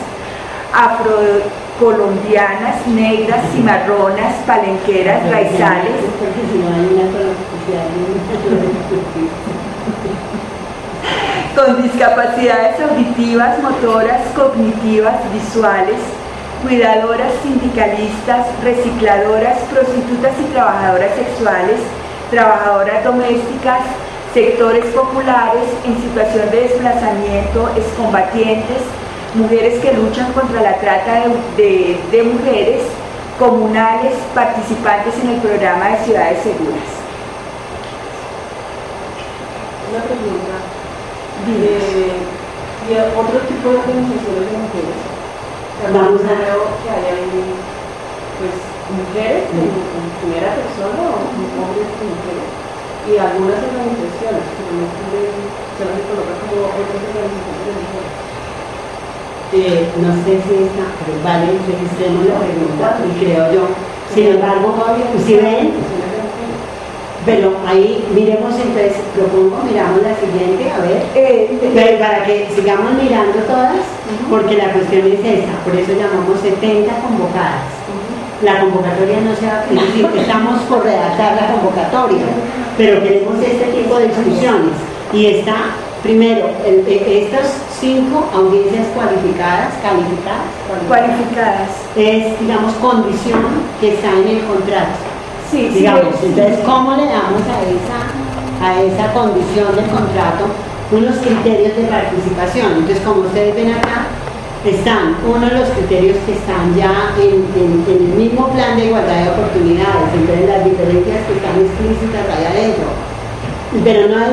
afrocolombianas, negras, cimarronas, palenqueras, raizales. con discapacidades auditivas, motoras, cognitivas, visuales, cuidadoras, sindicalistas, recicladoras, prostitutas y trabajadoras sexuales, trabajadoras domésticas, sectores populares en situación de desplazamiento, excombatientes, mujeres que luchan contra la trata de, mujeres, comunales, participantes en el programa de ciudades seguras. Una pregunta. ¿Y otro tipo de organizaciones de mujeres? Vamos a ver que hay ahí, pues, mujeres en, primera persona o hombres y mujeres y algunas organizaciones que no se las coloca como otras organizaciones de mujeres. Eh, no sé si está, pero vale, registremos la pregunta y creo yo. Sin embargo, si ven, pero ahí miremos entonces, propongo, miramos la siguiente, a ver, eh, para que sigamos mirando todas, porque la cuestión es esta, por eso llamamos 70 convocadas. La convocatoria no se va a decir, estamos por redactar la convocatoria, pero queremos este tipo de discusiones. Y está, primero, estas cinco audiencias cualificadas, calificadas, cualificadas, es, digamos, condición que está en el contrato Sí, digamos. Entonces, ¿cómo le damos a esa, a esa condición del contrato unos criterios de participación? Entonces, como ustedes ven acá, están uno de los criterios que están ya en, el mismo plan de igualdad de oportunidades, entonces las diferencias que están explícitas ahí adentro. Pero no, es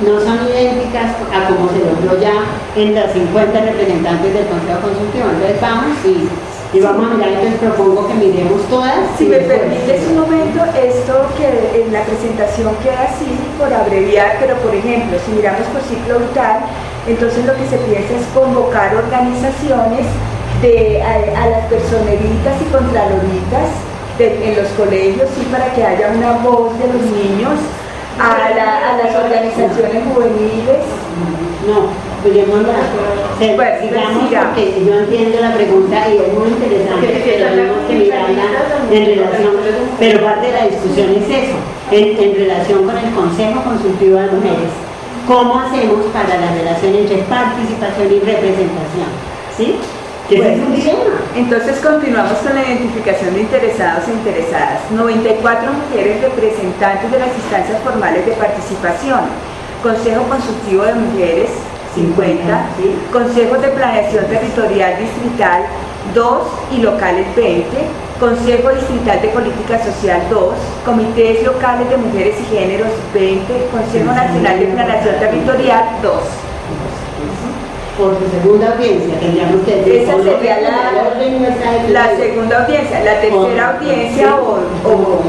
no son idénticas a como se logró ya en las 50 representantes del Consejo Consultivo. Entonces vamos y y vamos a mirar, entonces propongo que miremos todas. Si me permites un momento, esto que en la presentación queda así, por abreviar, pero por ejemplo, si miramos por ciclo vital, entonces lo que se piensa es convocar organizaciones de, a, las personeritas y contraloritas en los colegios, sí, para que haya una voz de los niños, a, a las organizaciones juveniles. No, Pues, sigamos porque yo entiendo la pregunta y es muy interesante, pero tenemos que mirarla en relación, pero parte de la discusión es eso, en, relación con el Consejo Consultivo de Mujeres. ¿Cómo hacemos para la relación entre participación y representación? ¿Sí? Que es un dilema. Entonces continuamos con la identificación de interesados e interesadas. 94 mujeres representantes de las instancias formales de participación. Consejo Consultivo de Mujeres, 50, consejos de planeación territorial distrital 2 y locales 20, Consejo Distrital de Política Social 2, Comités Locales de Mujeres y Géneros 20, Consejo Nacional de Planeación Territorial 2. Por su segunda audiencia, tendríamos que Esa sería la, la, segunda audiencia, la tercera audiencia o, o,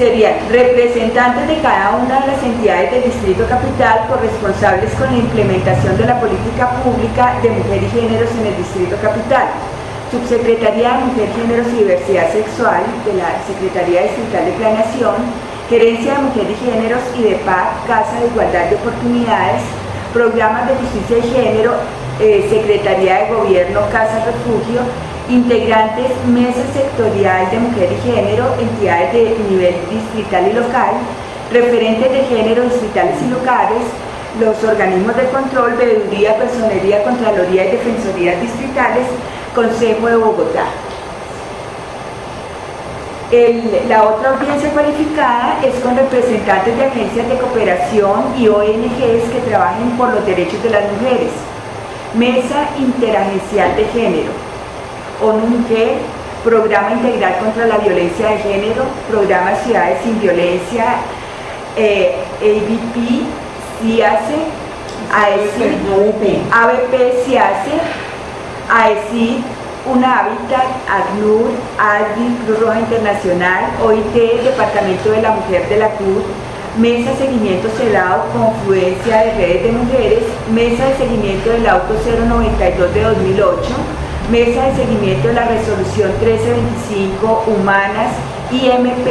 serían representantes de cada una de las entidades del Distrito Capital corresponsables con la implementación de la política pública de mujer y géneros en el Distrito Capital. Subsecretaría de Mujer, Géneros y Diversidad Sexual de la Secretaría Distrital de Planeación, Gerencia de Mujer y Géneros y de PAC, Casa de Igualdad de Oportunidades, Programas de Justicia y Género, eh, Secretaría de Gobierno, Casa Refugio, integrantes mesa sectorial de mujer y género, entidades de nivel distrital y local, referentes de género distritales y locales, los organismos de control, veeduría, personería, contraloría y defensorías distritales, Consejo de Bogotá. la otra audiencia cualificada es con representantes de agencias de cooperación y ONGs que trabajen por los derechos de las mujeres. Mesa Interagencial de Género, ONU Mujer, Programa Integral contra la Violencia de Género, Programa Ciudades sin Violencia, eh, ABP, CIACE, AECI, ABP, CIACE, AECI, una Hábitat, ACNUR, ADI, Cruz Roja Internacional, OIT, Departamento de la Mujer de la Cruz, Mesa de Seguimiento Celado, Confluencia de Redes de Mujeres, Mesa de Seguimiento del Auto 092 de 2008, Mesa de Seguimiento de la Resolución 1325, Humanas, IMP,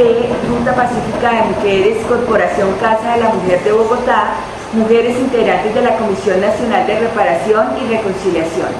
Ruta Pacífica de Mujeres, Corporación Casa de la Mujer de Bogotá, mujeres integrantes de la Comisión Nacional de Reparación y Reconciliación.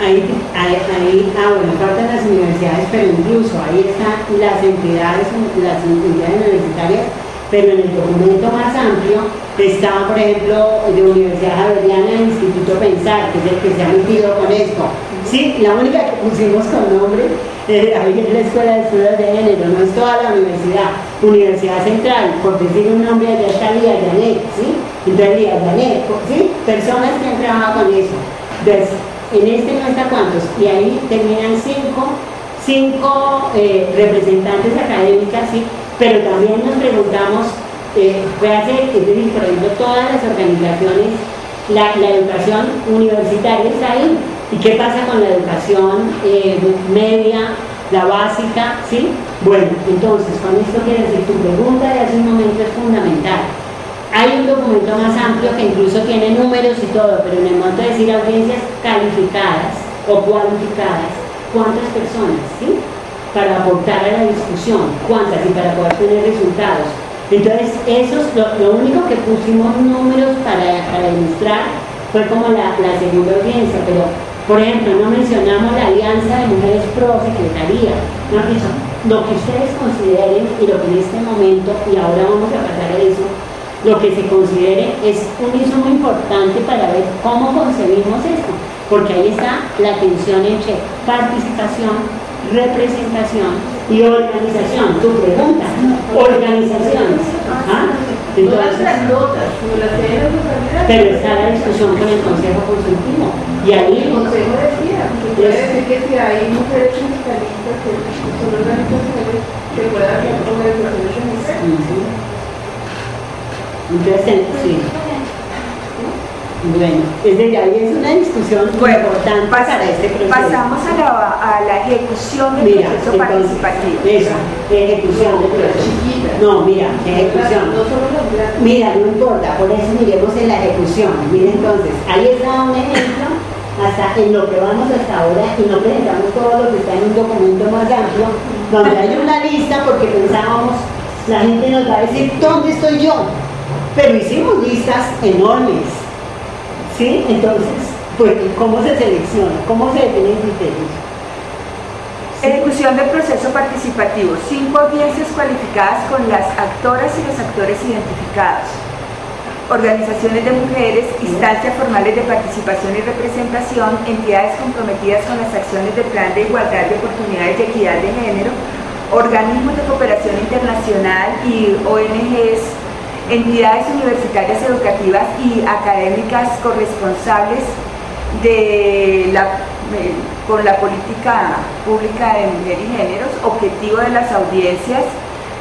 Ahí, ahí, ah, bueno, faltan las universidades, pero incluso ahí están las entidades, las entidades universitarias pero en el documento más amplio está, por ejemplo, de Universidad Javeriana, el Instituto Pensar, que es el que se ha metido con esto. Sí, la única que pusimos con nombre eh, ahí es la Escuela de Estudios de Género, no es toda la universidad. Universidad Central, por decir un nombre, allá está Lía Janet, ¿sí? Entonces Lía Janet, ¿sí? Personas que han trabajado con eso. Entonces, en este no está cuántos, y ahí terminan cinco, cinco eh, representantes académicas, ¿sí? pero también nos preguntamos, eh, puede hacer, es decir, todas las organizaciones, la, educación universitaria está ahí, ¿Y qué pasa con la educación eh, media, la básica? ¿Sí? Bueno, entonces, con esto quiere decir, tu pregunta de hace un momento es fundamental. Hay un documento más amplio que incluso tiene números y todo, pero en el momento de decir audiencias calificadas o cualificadas, ¿cuántas personas? ¿Sí? Para aportar a la discusión, ¿cuántas? Y para poder tener resultados. Entonces, eso es lo, único que pusimos números para, para ilustrar fue como la, segunda audiencia, pero por ejemplo, no mencionamos la Alianza de Mujeres Pro Secretaría. No, lo que ustedes consideren y lo que en este momento, y ahora vamos a pasar a eso, lo que se considere es un muy importante para ver cómo concebimos esto, porque ahí está la tensión entre participación, representación y organización. Tu pregunta, organizaciones. ¿Ah? Entonces, pero está la discusión con el Consejo Consultivo. Y ahí el Consejo decía, quiere decir que si hay mujeres sindicalistas que son organizaciones que puedan hacer organizaciones mujeres. Entonces, sí. Bueno, desde ahí es una discusión muy importante para este proceso. Pasamos a la, a la ejecución del mira, proceso entonces, participativo. Eso, ejecución del proceso. No, mira, ejecución. Mira, no importa, por eso miremos en la ejecución. Mira entonces, ahí está un ejemplo hasta en lo que vamos hasta ahora y no presentamos todo lo que está en un documento más amplio, donde hay una lista porque pensábamos, la gente nos va a decir, ¿dónde estoy yo? Pero hicimos listas enormes ¿Sí? Entonces, pues, ¿cómo se selecciona? ¿Cómo se definen criterios? Ejecución del proceso participativo. Cinco audiencias cualificadas con las actoras y los actores identificados. Organizaciones de mujeres, instancias formales de participación y representación, entidades comprometidas con las acciones del Plan de Igualdad de Oportunidades y Equidad de Género, organismos de cooperación internacional y ONGs entidades universitarias educativas y académicas corresponsables de la, eh, con la política pública de mujer y géneros, objetivo de las audiencias,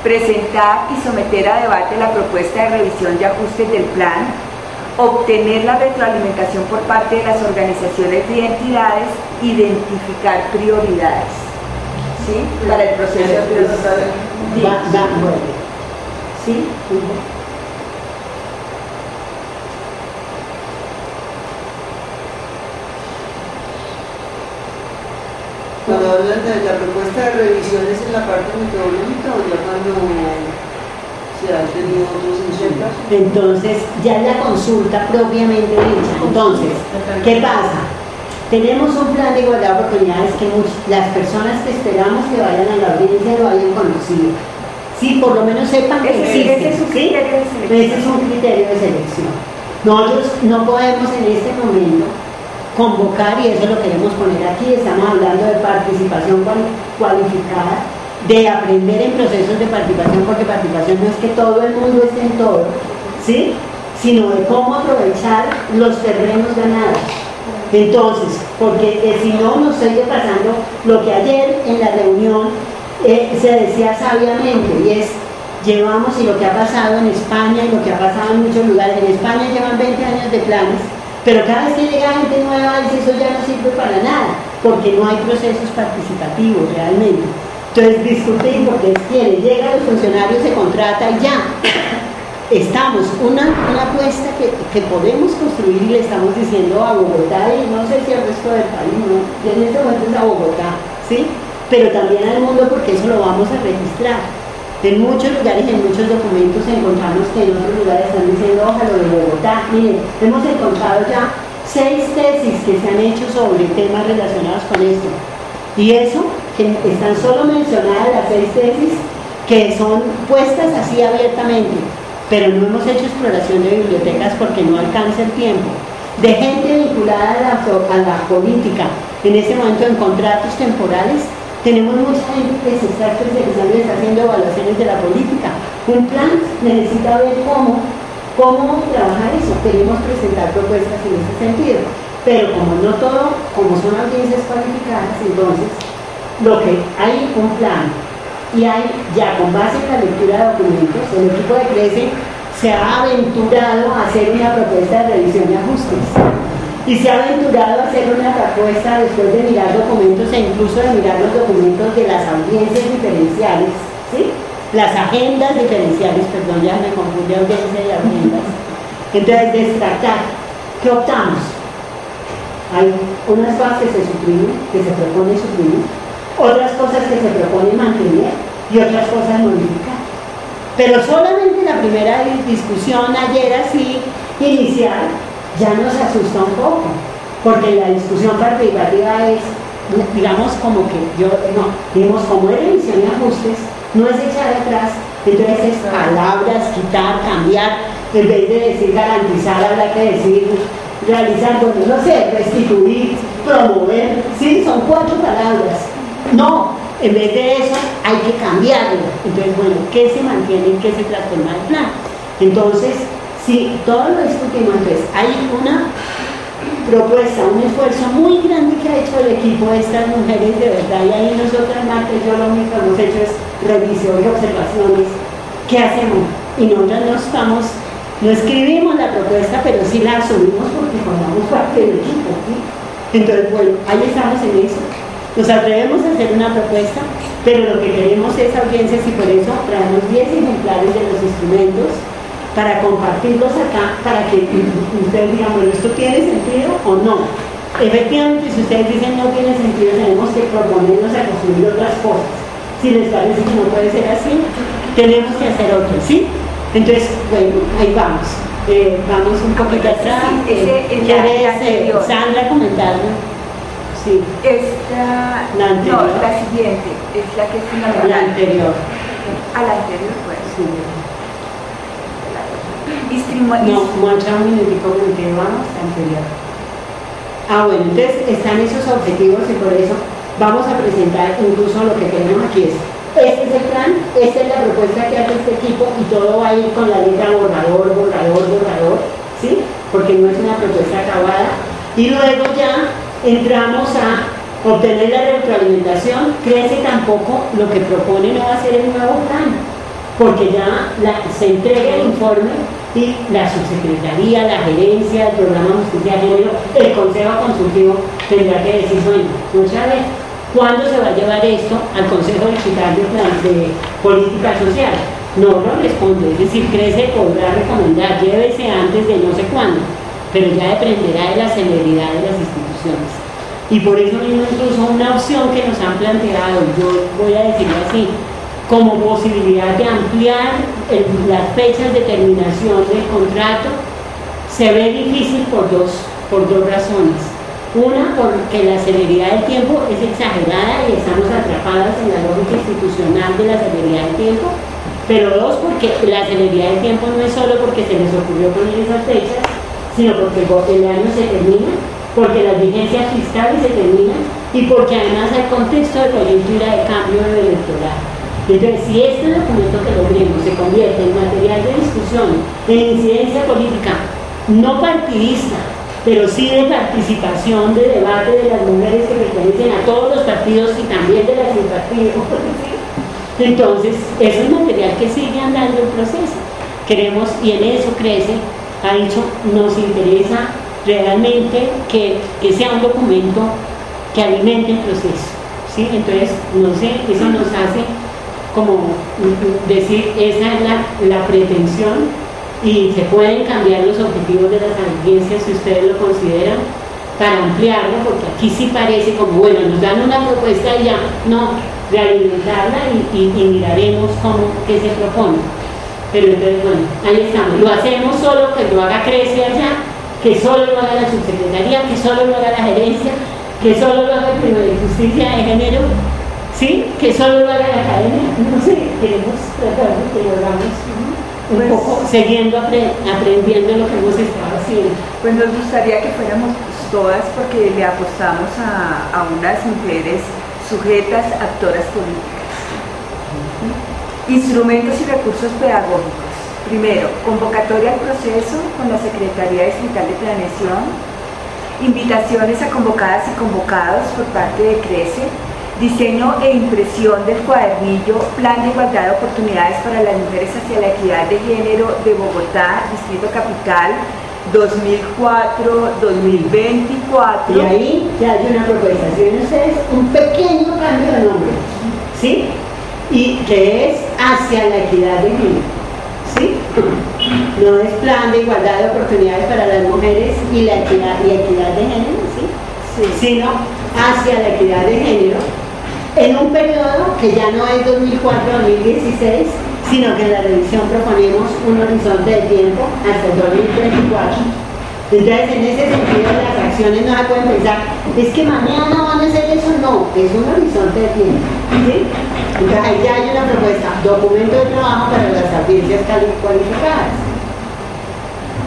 presentar y someter a debate la propuesta de revisión y ajustes del plan, obtener la retroalimentación por parte de las organizaciones y entidades, identificar prioridades. ¿sí? para el proceso. De ¿Sí? Cuando hablan de la propuesta de revisiones en la parte metodológica o ya cuando se han tenido otros insultos. Entonces, ya la consulta propiamente dicha. Entonces, ¿qué pasa? Tenemos un plan de igualdad de oportunidades que las personas que esperamos que vayan a la audiencia lo hayan conocido. Sí, por lo menos sepan que existe. Ese es un criterio de selección. Ese es un criterio de selección. Nosotros no podemos en este momento convocar, y eso lo queremos poner aquí, estamos hablando de participación cualificada, de aprender en procesos de participación, porque participación no es que todo el mundo esté en todo, ¿sí? sino de cómo aprovechar los terrenos ganados. Entonces, porque eh, si no nos sigue pasando lo que ayer en la reunión eh, se decía sabiamente, y es, llevamos y lo que ha pasado en España y lo que ha pasado en muchos lugares, en España llevan 20 años de planes, pero cada vez que llega gente nueva, eso ya no sirve para nada, porque no hay procesos participativos realmente. Entonces discutir porque quiere, llega los funcionarios, se contrata y ya. Estamos, una, una apuesta que, que, podemos construir y le estamos diciendo a Bogotá y no sé si al resto del país, no, en este momento es a Bogotá, ¿sí? Pero también al mundo porque eso lo vamos a registrar en muchos lugares, en muchos documentos encontramos que en otros lugares están diciendo, ojalá de Bogotá. Miren, hemos encontrado ya seis tesis que se han hecho sobre temas relacionados con esto. Y eso, que están solo mencionadas las seis tesis que son puestas así abiertamente, pero no hemos hecho exploración de bibliotecas porque no alcanza el tiempo. De gente vinculada a la, a la política, en este momento en contratos temporales, tenemos mucha gente que se está especializando y está haciendo evaluaciones de la política. Un plan necesita ver cómo, cómo trabajar eso. Queremos presentar propuestas en ese sentido. Pero como no todo, como son audiencias cualificadas, entonces lo que hay un plan y hay ya con base en la lectura de documentos, el equipo de CRECE se ha aventurado a hacer una propuesta de revisión y ajustes. Y se ha aventurado a hacer una propuesta después de mirar documentos e incluso de mirar los documentos de las audiencias diferenciales, ¿sí? las agendas diferenciales, perdón, ya me confundí audiencia y agendas. Entonces, destratar, ¿qué optamos? Hay unas cosas que se suprimen, que se propone suprimir, otras cosas que se propone mantener y otras cosas modificar. Pero solamente la primera discusión ayer así inicial ya nos asusta un poco, porque la discusión participativa es, digamos, como que yo, no, digamos, como es revisión y ajustes, no es echar atrás, entonces es palabras, quitar, cambiar, en vez de decir garantizar, habrá que decir realizar, bueno, no sé, restituir, promover, sí, son cuatro palabras. No, en vez de eso hay que cambiarlo. Entonces, bueno, ¿qué se mantiene qué se transforma el plan? Entonces, si todo lo discutimos, entonces hay una propuesta, un esfuerzo muy grande que ha hecho el equipo de estas mujeres de verdad y ahí nosotras, Marta y yo lo único que hemos hecho es revisión y observaciones. ¿Qué hacemos? Y nosotros no estamos, no escribimos la propuesta, pero sí la asumimos porque formamos parte del equipo. Entonces, bueno, ahí estamos en eso. Nos atrevemos a hacer una propuesta, pero lo que queremos es audiencias y por eso traemos 10 ejemplares de los instrumentos para compartirlos acá, para que ustedes digan, bueno, ¿esto tiene sentido o no? Efectivamente, si ustedes dicen no tiene sentido, tenemos que proponernos a construir otras cosas. Si les parece que no puede ser así, tenemos que hacer otras, ¿sí? Entonces, bueno, ahí vamos. Eh, vamos un poquito atrás. Eh, ¿Quiere Sandra comentarlo? Sí. Esta, la anterior. No, la siguiente, es la que es fundamental. La anterior. A la anterior, pues. Sí. No, muestra un minutico con que vamos anterior. Ah, bueno, entonces están esos objetivos y por eso vamos a presentar incluso lo que tenemos aquí es este es el plan, esta es la propuesta que hace este equipo y todo va a ir con la letra borrador, borrador, borrador, ¿sí? Porque no es una propuesta acabada. Y luego ya entramos a obtener la retroalimentación, crece tampoco lo que propone no va a ser el nuevo plan, porque ya se entrega el informe y la subsecretaría, la gerencia, el programa justicia de género, el consejo consultivo tendrá que decir, bueno, muchas veces, ¿cuándo se va a llevar esto al Consejo Digital de, de Política Social? No lo responde, es decir, crece podrá recomendar, llévese antes de no sé cuándo pero ya dependerá de la celeridad de las instituciones. Y por eso mismo incluso una opción que nos han planteado, yo voy a decirlo así, como posibilidad de ampliar las fechas de terminación del contrato, se ve difícil por dos, por dos razones. Una, porque la celeridad del tiempo es exagerada y estamos atrapadas en la lógica institucional de la celeridad del tiempo. Pero dos, porque la celeridad del tiempo no es solo porque se les ocurrió poner esas fechas, sino porque el año se termina, porque las vigencias fiscales se terminan y porque además hay contexto de coyuntura de cambio electoral. Entonces, si este documento que logremos se convierte en material de discusión, en incidencia política, no partidista, pero sí de participación, de debate de las mujeres que pertenecen a todos los partidos y también de las sin entonces es material que sigue andando el proceso. Queremos, y en eso crece ha dicho, nos interesa realmente que, sea un documento que alimente el proceso. ¿sí? Entonces, no sé, eso nos hace como decir, esa es la, pretensión y se pueden cambiar los objetivos de las audiencias si ustedes lo consideran para ampliarlo, porque aquí sí parece como, bueno, nos dan una propuesta y ya, no, realimentarla y, y miraremos cómo, qué se propone. Pero entonces, bueno, ahí estamos. Lo hacemos solo que lo haga Crece allá, que solo lo haga la subsecretaría, que solo lo haga la gerencia, que solo lo haga el Tribunal de Justicia de Género, ¿sí? Que solo lo haga la academia. No sé, queremos tratar de que lo hagamos un pues poco siguiendo aprendiendo lo que hemos estado haciendo. Pues nos gustaría que fuéramos todas porque le apostamos a, a unas mujeres sujetas, actoras políticas Instrumentos y recursos pedagógicos. Primero, convocatoria al proceso con la Secretaría Distrital de Planeación, invitaciones a convocadas y convocados por parte de CRECE, diseño e impresión del cuadernillo Plan de Igualdad de Oportunidades para las Mujeres hacia la Equidad de Género de Bogotá, Distrito Capital, 2004, 2024. Y ahí ya hay una propuesta. Si ustedes, un pequeño cambio de nombre, ¿sí? Y que es hacia la equidad de género, ¿sí? No es plan de igualdad de oportunidades para las mujeres y la equidad, y equidad de género, ¿sí? Sino hacia la equidad de género en un periodo que ya no es 2004-2016, sino que en la revisión proponemos un horizonte de tiempo hasta el 2034. Entonces, en ese sentido, las acciones no se pueden pensar, es que mañana van a hacer eso, no, es un horizonte de tiempo. Entonces, ahí ya hay una propuesta, documento de trabajo para las audiencias cualificadas.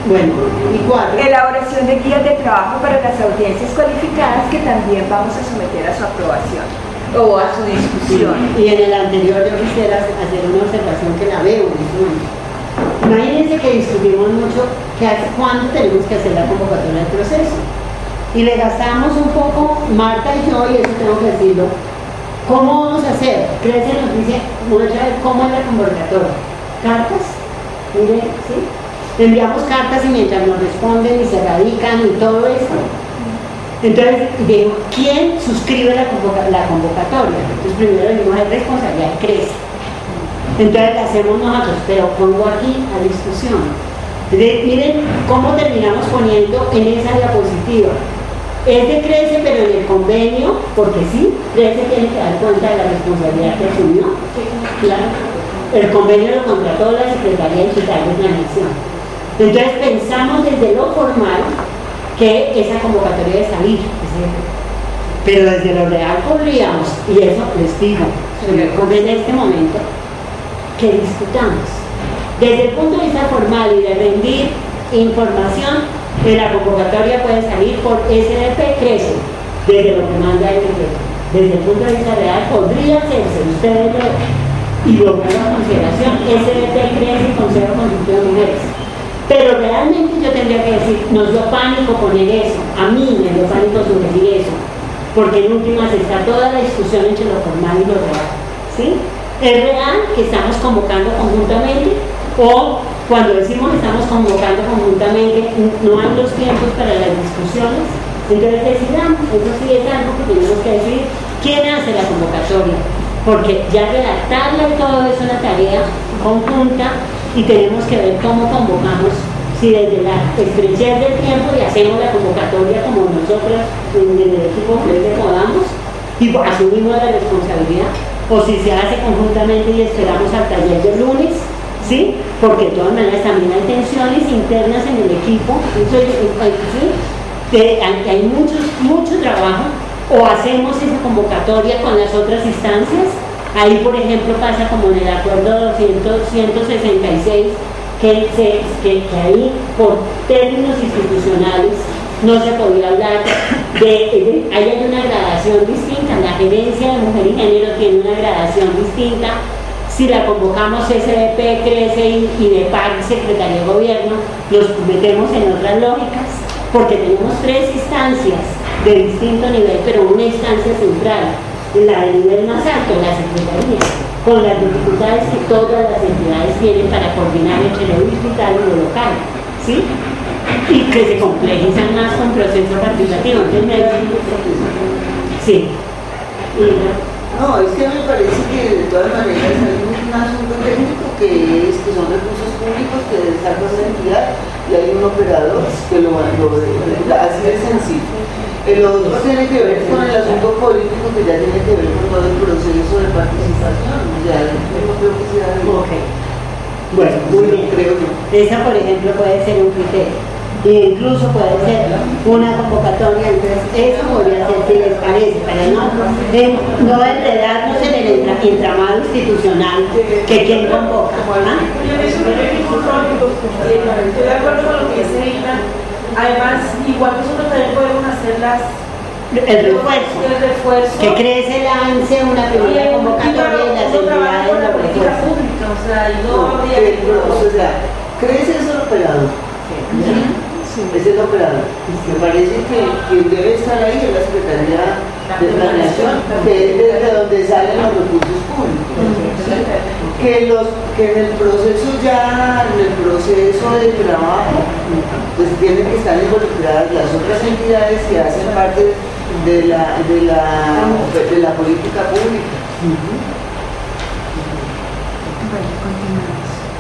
Bueno, y cuatro. Elaboración de guías de trabajo para las audiencias cualificadas que también vamos a someter a su aprobación o a su discusión. Y en el anterior yo quisiera hacer una observación que la veo en este momento. Imagínense que discutimos mucho que cuándo tenemos que hacer la convocatoria del proceso. Y le gastamos un poco, Marta y yo, y eso tengo que decirlo, ¿cómo vamos a hacer? Crece nos dice, muestra cómo es la convocatoria. ¿Cartas? Mire, ¿sí? Enviamos cartas y mientras nos responden y se radican y todo eso, entonces, digo, ¿quién suscribe la, convocatoria? Entonces, primero dijimos, es responsabilidad crece. Entonces, la hacemos nosotros, pero pongo aquí a discusión. miren cómo terminamos poniendo en esa diapositiva. Es de Crece, pero en el convenio, porque sí, Crece tiene que dar cuenta de la responsabilidad que asumió. Claro. El convenio lo contrató la Secretaría Digital de Planeación. Entonces pensamos desde lo formal que esa convocatoria de salir. Pero desde lo real podríamos, y eso les digo, en este momento, que discutamos. Desde el punto de vista formal y de rendir información, de la convocatoria puede salir por SDP crece, desde lo que manda el decreto. Desde el punto de vista real podría hacerse, ustedes y lo a consideración, SDP crece y Consejo Consultivo de Mujeres pero realmente yo tendría que decir, nos dio pánico poner eso, a mí me dio pánico sugerir eso, porque en últimas está toda la discusión entre lo formal y lo real. ¿sí? Es real que estamos convocando conjuntamente o cuando decimos estamos convocando conjuntamente no hay los tiempos para las discusiones, entonces decidamos, eso sí es algo que tenemos que decir, quién hace la convocatoria, porque ya redactarla y todo es una tarea conjunta y tenemos que ver cómo convocamos, si desde la estrechez del tiempo y hacemos la convocatoria como nosotros en el equipo que podamos y asumimos la responsabilidad, o si se hace conjuntamente y esperamos al taller del lunes, ¿sí? Porque de todas maneras también hay tensiones internas en el equipo, ¿sí? hay mucho, mucho trabajo, o hacemos esa convocatoria con las otras instancias, Ahí, por ejemplo, pasa como en el acuerdo 200, 166, que, que, ahí, por términos institucionales, no se podía hablar de, ahí hay una gradación distinta, la gerencia de mujer y género tiene una gradación distinta, si la convocamos SDP, crece y, y de PAC, Secretaría de Gobierno, nos metemos en otras lógicas, porque tenemos tres instancias de distinto nivel, pero una instancia central, la de nivel más alto, la Secretaría, con las dificultades que todas las entidades tienen para coordinar entre lo digital y lo local, ¿sí? Y que se complejizan más con procesos participativos. Sí. no, es que me parece que de todas maneras hay un asunto técnico que es que son recursos públicos que desarrolla la entidad y hay un operador que lo, lo, lo así de sencillo. El otro tiene que ver con el asunto político que ya tiene que ver con todo el proceso de participación. Ya no creo que sea. Bueno, muy bien. Creo que... Esa, por ejemplo, puede ser un criterio. E incluso puede ser una convocatoria, entonces eso podría ser si les parece, para no, no enredarnos en el entramado institucional que quien convoca. ¿Ah? Yo estoy de acuerdo con lo que dice Ina Además, igual nosotros también podemos hacer las el refuerzo, el refuerzo que crece el ANSE una primera convocatoria y las entidades la política pública, o sea, no, habría o sea, crece el operador. Sí. Es el operador. Me parece que quien debe estar ahí es la Secretaría de Planeación, que es desde donde salen los recursos públicos. Que, los, que en el proceso ya, en el proceso de trabajo, pues tienen que estar involucradas las otras entidades que hacen parte de la, de la, de la política pública.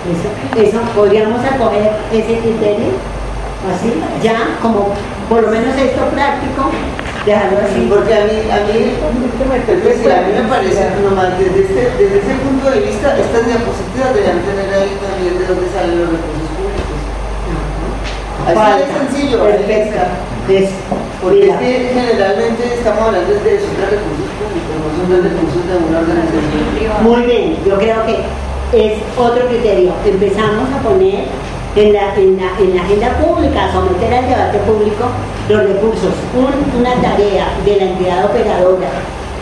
Eso, eso, podríamos acoger ese criterio, así, ya, como por lo menos esto práctico, dejarlo así. Porque a mí, a mí, decir, a mí me parece, nomás desde, este, desde ese punto de vista, estas diapositivas deberían tener ahí también de dónde salen los recursos públicos. Así de sencillo, Perfecto. Es, porque mira, es que generalmente estamos hablando de esos recursos públicos, no son de recursos de una organización. Muy bien, yo creo que es otro criterio. Empezamos a poner en la, en la, en la agenda pública, someter al debate público los recursos. Un- una tarea de la entidad operadora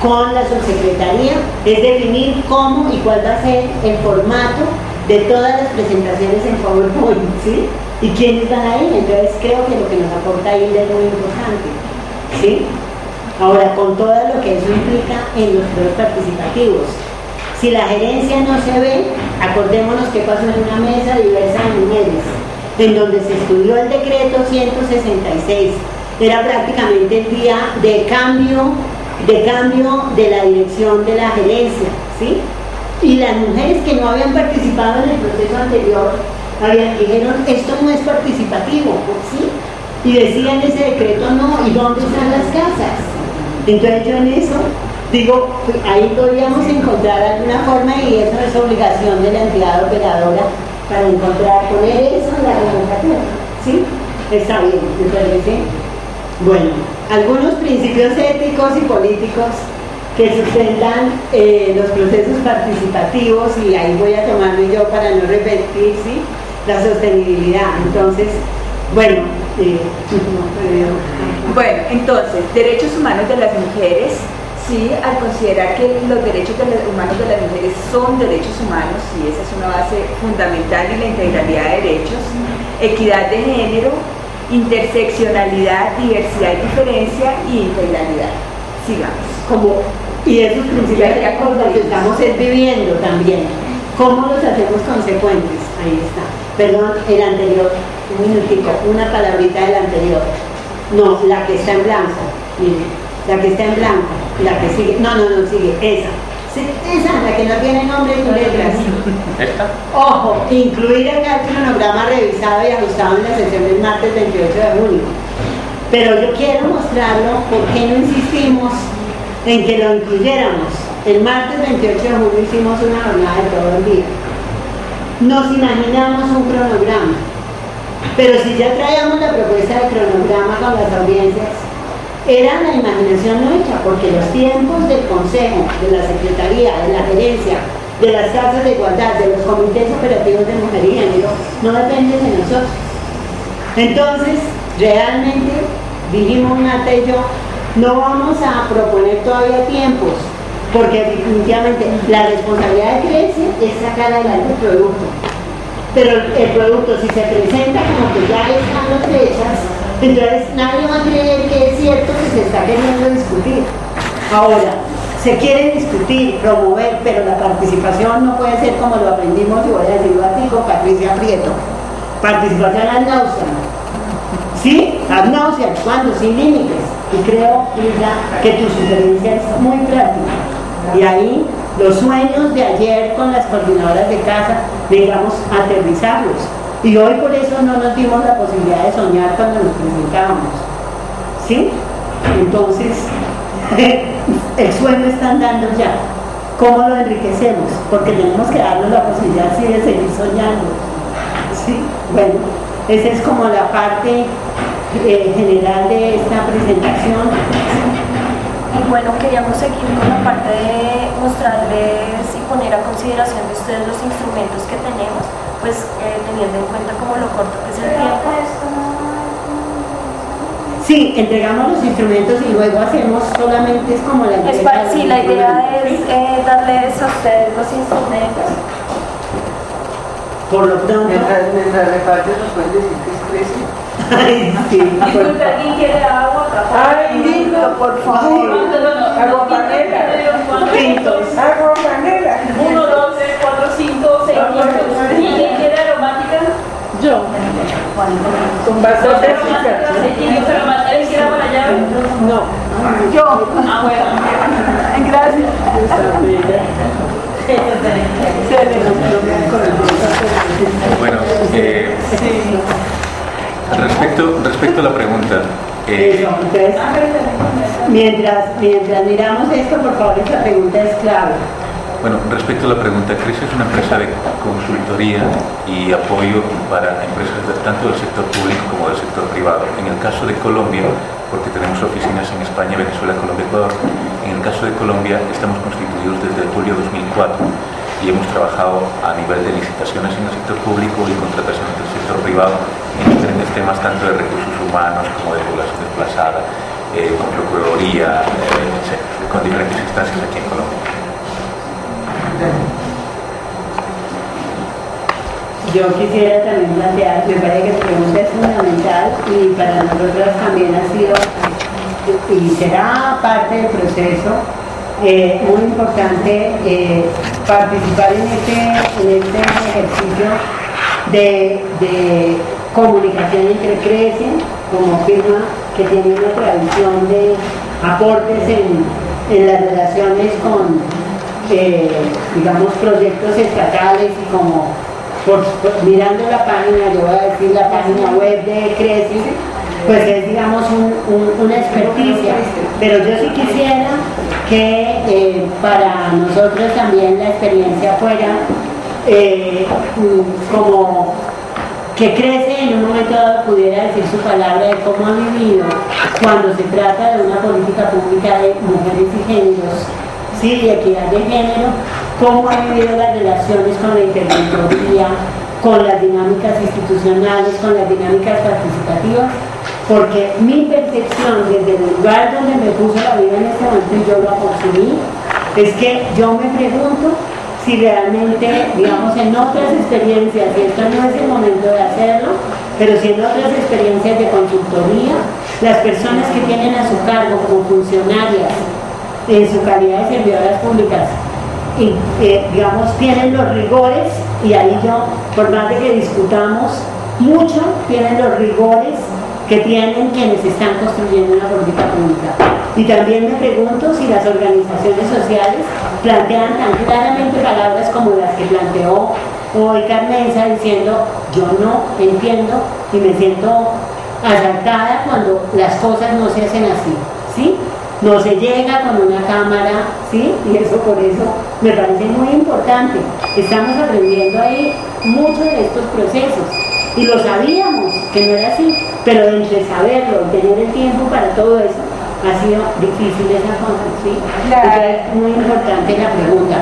con la subsecretaría es definir cómo y cuál va a ser el formato de todas las presentaciones en PowerPoint, ¿sí? Y quiénes van a ir. Entonces creo que lo que nos aporta Hilda es muy importante, ¿sí? Ahora, con todo lo que eso implica en los procesos participativos. Si la gerencia no se ve, acordémonos qué pasó en una mesa diversa de mujeres, en donde se estudió el decreto 166. Era prácticamente el día de cambio, de cambio de la dirección de la gerencia, ¿sí? Y las mujeres que no habían participado en el proceso anterior dijeron, esto no es participativo, ¿sí? Y decían ese decreto no, ¿y dónde están las casas? Entonces yo en eso digo, ahí podríamos encontrar alguna forma y eso es obligación de la entidad operadora para encontrar, poner eso en la convocatoria. ¿Sí? Está bien, me parece. Bueno, algunos principios éticos y políticos que sustentan eh, los procesos participativos y ahí voy a tomarlo yo para no repetir, ¿sí? La sostenibilidad. Entonces, bueno, eh, no, Bueno, entonces, derechos humanos de las mujeres, sí, al considerar que los derechos de humanos de las mujeres son derechos humanos, sí, esa es una base fundamental y la integralidad de derechos, equidad de género, interseccionalidad, diversidad y diferencia y integralidad. Sigamos. como y esos principios los estamos es viviendo también. ¿Cómo los hacemos consecuentes? Ahí está. Perdón, el anterior, un minutico, una palabrita del anterior. No, la que está en blanco. Mire, la que está en blanco, la que sigue. No, no, no, sigue, esa. Sí, esa, la que no tiene nombre y letras. ¿Esta? Ojo, incluir acá el cronograma revisado y ajustado en la sesión del martes 28 de junio. Pero yo quiero mostrarlo por qué no insistimos en que lo incluyéramos. El martes 28 de junio hicimos una jornada de todo el día. Nos imaginamos un cronograma, pero si ya traíamos la propuesta de cronograma con las audiencias, era la imaginación nuestra, porque los tiempos del Consejo, de la Secretaría, de la Gerencia, de las casas de igualdad, de los comités operativos de mujer y género, no dependen de nosotros. Entonces, realmente, dijimos Nata y yo, no vamos a proponer todavía tiempos, porque definitivamente la responsabilidad de Crece es sacar adelante el producto. Pero el producto, si se presenta como que ya están las fechas, entonces nadie va a creer que es cierto que se está queriendo discutir. Ahora, se quiere discutir, promover, pero la participación no puede ser como lo aprendimos, y voy a decirlo así, con Patricia Prieto. Participación ad náusea. ¿Sí? Ad náusea, ¿cuándo? Sin límites. Y creo, Lisa, que tu sugerencia es muy práctica. Y ahí los sueños de ayer con las coordinadoras de casa, digamos, aterrizarlos. Y hoy por eso no nos dimos la posibilidad de soñar cuando nos presentábamos. ¿Sí? Entonces, el sueño está andando ya. ¿Cómo lo enriquecemos? Porque tenemos que darnos la posibilidad de seguir soñando. ¿Sí? Bueno, esa es como la parte eh, general de esta presentación. Y bueno, queríamos seguir con la parte de mostrarles y poner a consideración de ustedes los instrumentos que tenemos, pues eh, teniendo en cuenta como lo corto que es el tiempo. Sí, entregamos los instrumentos y luego hacemos solamente es como la Es para- sí, la idea es eh, darles a ustedes los instrumentos. Por lo pronto, Mientras, mientras reparten nos pueden decir que es 13. Ay, sí. Disculpe, ¿alguien quiere agua? Ay, lindo, por favor. Agua panela. Pintos. Agua panela. Uno, dos, tres, cuatro, cinco, seis, siete. ¿Y quién quiere aromática? Yo. Con bastante. No. Yo. Ah, bueno. Gracias. Bueno, eh, respecto, respecto a la pregunta, eh, entonces, mientras, mientras miramos esto, por favor, esta pregunta es clave. Bueno, respecto a la pregunta, CRECE es una empresa de consultoría y apoyo para empresas de- tanto del sector público como del sector privado. En el caso de Colombia, porque tenemos oficinas en España, Venezuela, Colombia, Ecuador, en el caso de Colombia estamos constituidos desde julio 2004 y hemos trabajado a nivel de licitaciones en el sector público y contrataciones del sector privado en diferentes temas tanto de recursos humanos como de población desplazada, eh, con Procuraduría, eh, con diferentes instancias aquí en Colombia. Yo quisiera también plantear, me parece que tu pregunta es fundamental y para nosotros también ha sido y será parte del proceso eh, muy importante eh, participar en este, en este ejercicio de, de comunicación entre CRECE como firma que tiene una tradición de aportes en, en las relaciones con, eh, digamos, proyectos estatales y como por- por- mirando la página, yo voy a decir la página web de Creci, pues es digamos un- un- una experticia, pero yo sí quisiera que eh, para nosotros también la experiencia fuera eh, mm, como que crece en un momento dado pudiera decir su palabra de cómo ha vivido cuando se trata de una política pública de mujeres y géneros, sí, de equidad de género, cómo ha vivido las relaciones con la interventoría, con las dinámicas institucionales, con las dinámicas participativas, porque mi percepción desde el lugar donde me puso la vida en este momento y yo lo consumí, es que yo me pregunto si realmente, digamos, en otras experiencias, y esto no es el momento de hacerlo, pero si en otras experiencias de consultoría, las personas que tienen a su cargo como funcionarias, en su calidad de servidoras públicas, y, eh, digamos, tienen los rigores, y ahí yo, por más de que discutamos mucho, tienen los rigores que tienen quienes están construyendo una política pública. Y también me pregunto si las organizaciones sociales plantean tan claramente palabras como las que planteó hoy Carmenza diciendo yo no entiendo y me siento asaltada cuando las cosas no se hacen así, ¿sí? No se llega con una cámara, ¿sí? Y eso por eso me parece muy importante. Estamos aprendiendo ahí mucho de estos procesos y lo sabíamos que no era así, pero entre saberlo y tener el tiempo para todo eso ha sido difícil esa cosa, ¿sí? Es muy importante la pregunta.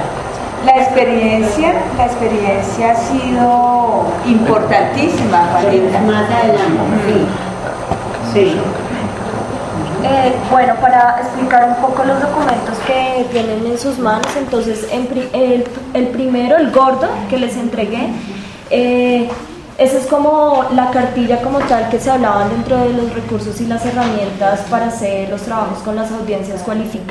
La experiencia, la experiencia ha sido importantísima, Juanita. Más adelante, sí. Sí. Eh, bueno, para explicar un poco los documentos que tienen en sus manos, entonces el primero, el gordo que les entregué, eh, esa es como la cartilla como tal que se hablaban dentro de los recursos y las herramientas para hacer los trabajos con las audiencias cualificadas.